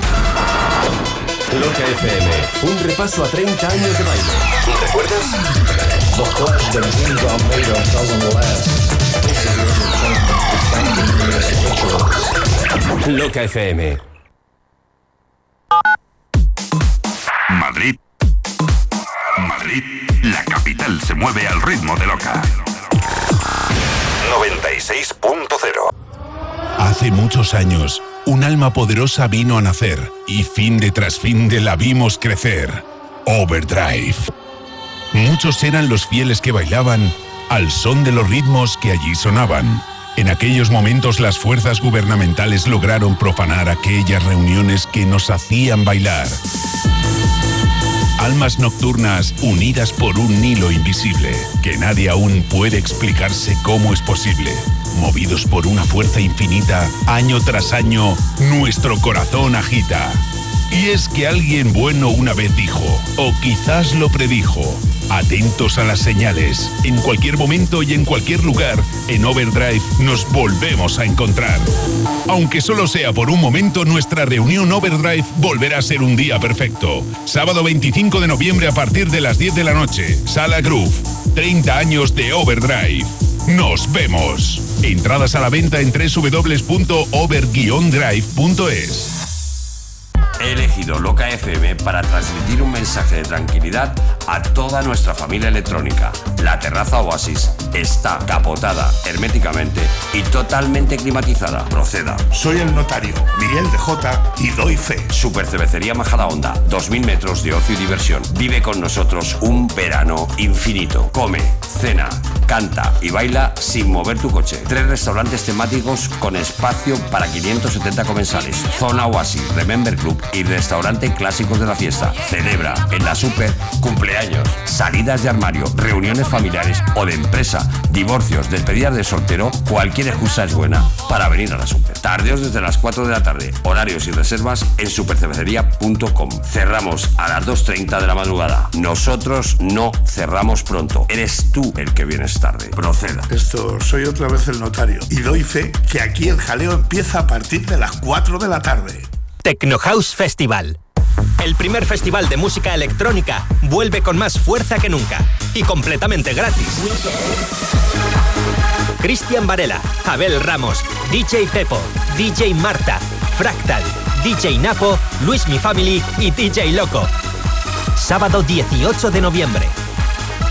Loca FM, un repaso a 30 años de baile. ¿Recuerdas? Loca FM. Madrid. Madrid, la capital se mueve al ritmo de Loca. 96.0 Hace muchos años, un alma poderosa vino a nacer y fin de tras fin de la vimos crecer. Overdrive. Muchos eran los fieles que bailaban al son de los ritmos que allí sonaban. En aquellos momentos las fuerzas gubernamentales lograron profanar aquellas reuniones que nos hacían bailar. Almas nocturnas unidas por un hilo invisible, que nadie aún puede explicarse cómo es posible. Movidos por una fuerza infinita, año tras año, nuestro corazón agita. Y es que alguien bueno una vez dijo, o quizás lo predijo, atentos a las señales, en cualquier momento y en cualquier lugar, en Overdrive nos volvemos a encontrar. Aunque solo sea por un momento, nuestra reunión Overdrive volverá a ser un día perfecto. Sábado 25 de noviembre a partir de las 10 de la noche, Sala Groove, 30 años de Overdrive. Nos vemos. Entradas a la venta en www.over-drive.es. He elegido Loca FM para transmitir un mensaje de tranquilidad a toda nuestra familia electrónica. La terraza Oasis está capotada herméticamente y totalmente climatizada. Proceda. Soy el notario, Miguel de J y doy fe. Super Cervecería Majadahonda, 2000 metros de ocio y diversión. Vive con nosotros un verano infinito. Come, cena, canta y baila sin mover tu coche. Tres restaurantes temáticos con espacio para 570 comensales. Zona Oasis, Remember Club y restaurante clásicos de la fiesta. Celebra en la Super cumpleaños, salidas de armario, reuniones familiares o de empresa, divorcios, despedidas de soltero. Cualquier excusa es buena para venir a la Super. Tardeos desde las 4 de la tarde. Horarios y reservas en supercervecería.com. Cerramos a las 2.30 de la madrugada. Nosotros no cerramos pronto. Eres tú el que vienes tarde. Proceda. Esto, soy otra vez el notario y doy fe que aquí el jaleo empieza a partir de las 4 de la tarde. Tecno House Festival. El primer festival de música electrónica vuelve con más fuerza que nunca y completamente gratis. Cristian Varela, Abel Ramos, DJ Pepo, DJ Marta, Fractal, DJ Napo, Luis Mi Family y DJ Loco. Sábado 18 de noviembre.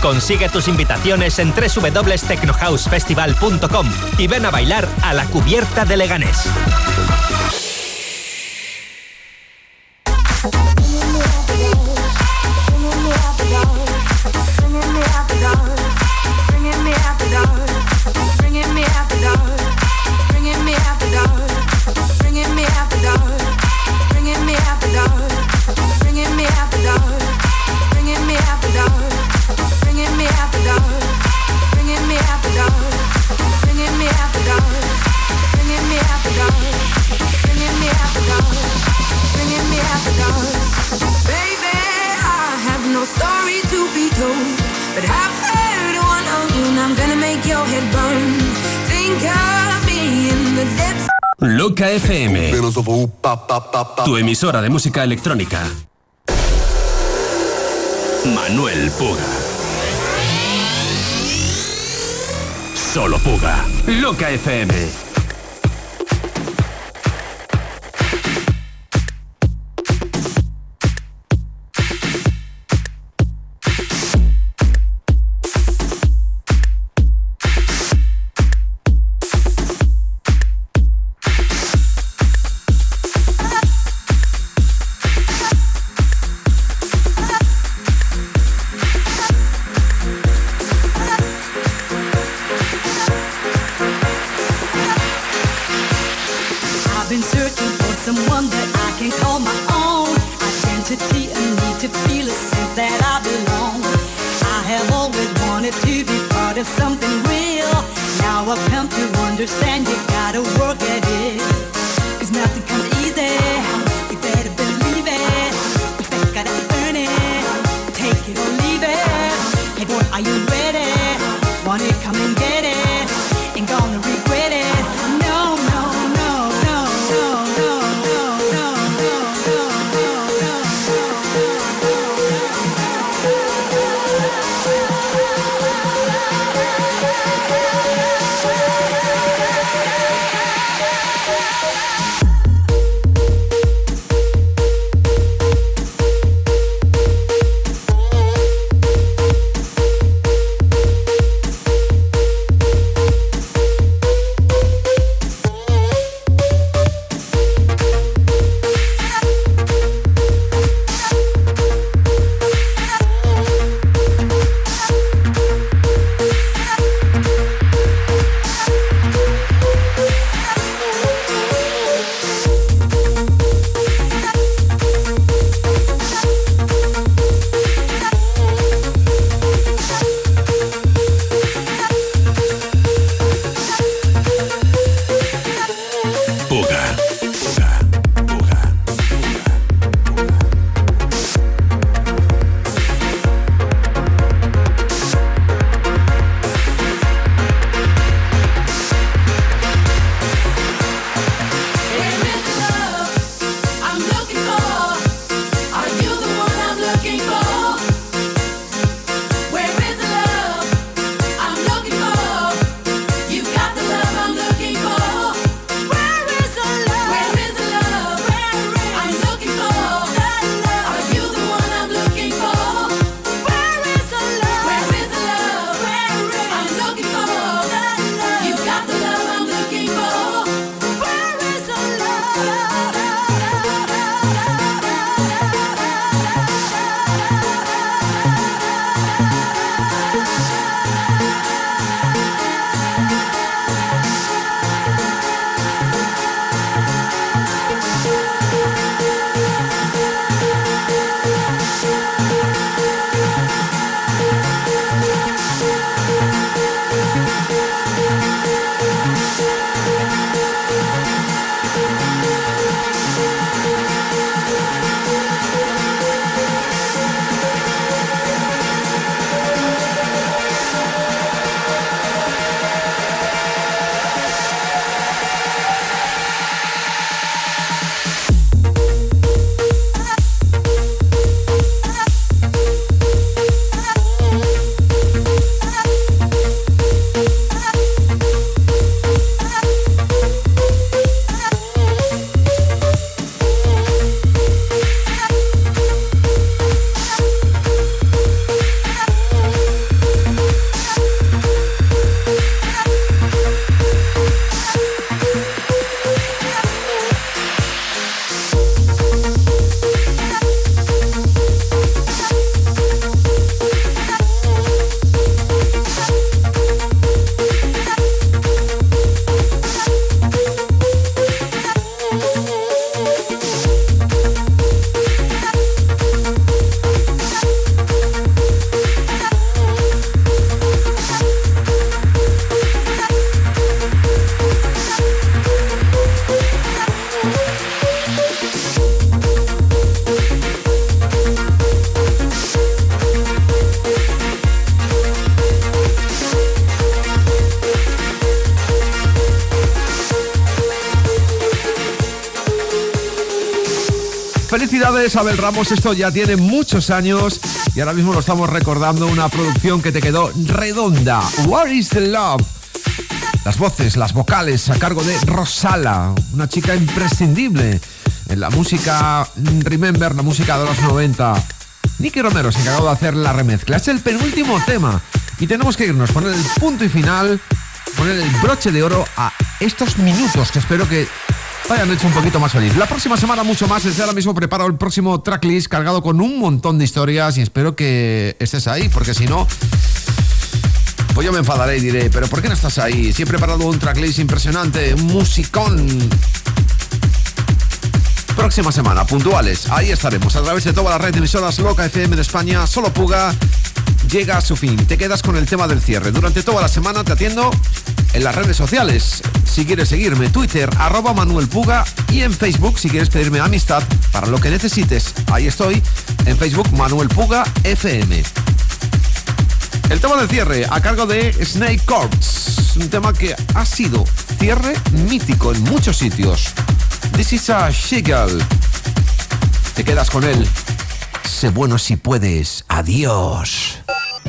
Consigue tus invitaciones en www.tecnohousefestival.com y ven a bailar a la cubierta de Leganés. Loca FM. Tu emisora de música electrónica. Manuel Puga. Solo Puga. Loca FM. Felicidades, Abel Ramos. Esto ya tiene muchos años y ahora mismo lo estamos recordando. Una producción que te quedó redonda. What is the Love? Las voces, las vocales a cargo de Rosala, una chica imprescindible en la música Remember, la música de los 90. Nicky Romero se encargado de hacer la remezcla. Es el penúltimo tema y tenemos que irnos, poner el punto y final, poner el broche de oro a estos minutos que espero que hayan hecho un poquito más feliz. La próxima semana mucho más. Desde ahora mismo preparo el próximo tracklist cargado con un montón de historias y espero que estés ahí, porque si no, pues yo me enfadaré y diré, pero ¿por qué no estás ahí? Si he preparado un tracklist impresionante, un musicón. Próxima semana, puntuales, ahí estaremos a través de toda la red de emisoras Loca FM de España. Solo Puga llega a su fin. Te quedas con el tema del cierre. Durante toda la semana te atiendo en las redes sociales. Si quieres seguirme, Twitter, arroba Manuel Puga y en Facebook, si quieres pedirme amistad para lo que necesites. Ahí estoy, en Facebook, Manuel Puga FM. El tema del cierre a cargo de Snake Corps, un tema que ha sido cierre mítico en muchos sitios. This is a Shiggle. Te quedas con él. Sé bueno si puedes. Adiós.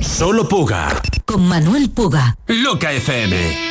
Solo Puga. Con Manuel Puga. Loca FM.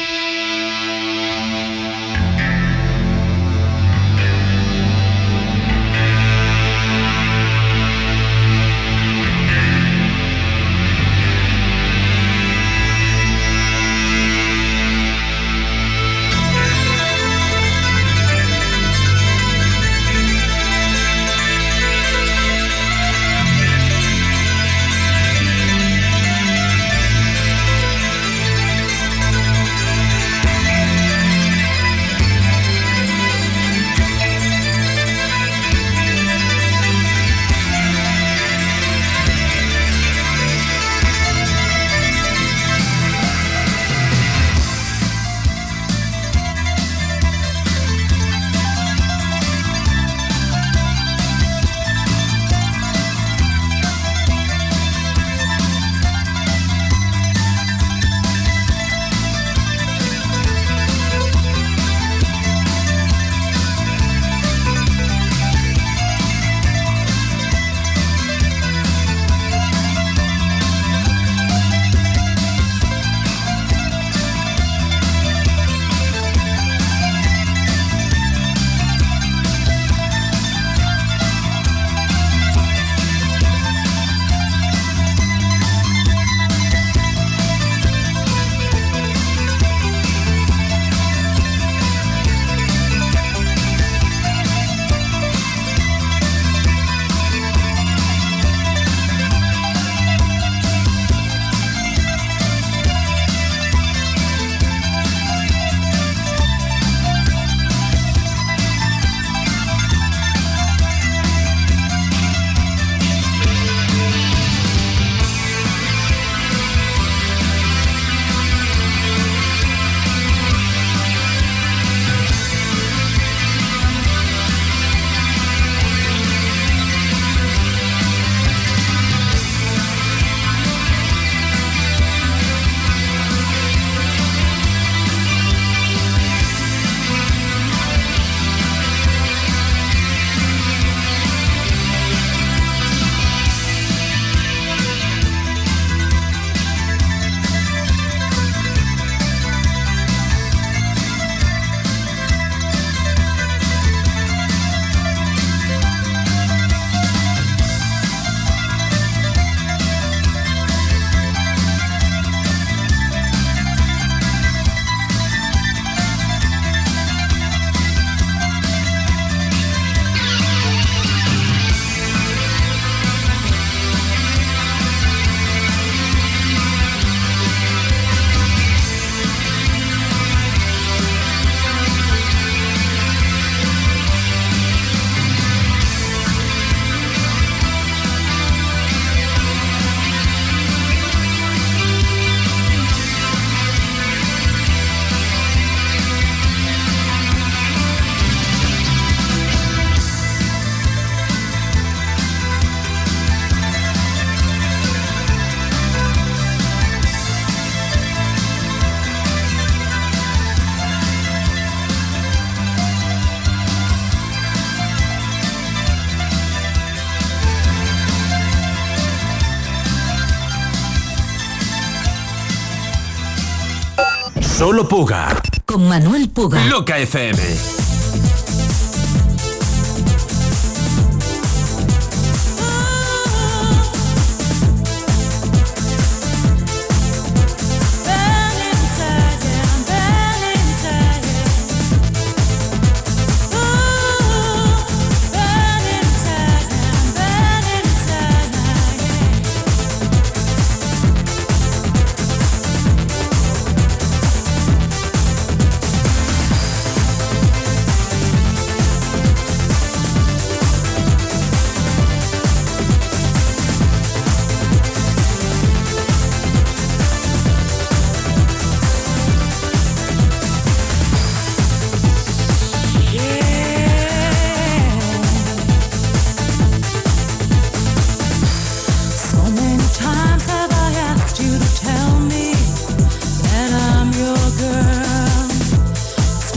Solo Puga. Con Manuel Puga. Loca FM.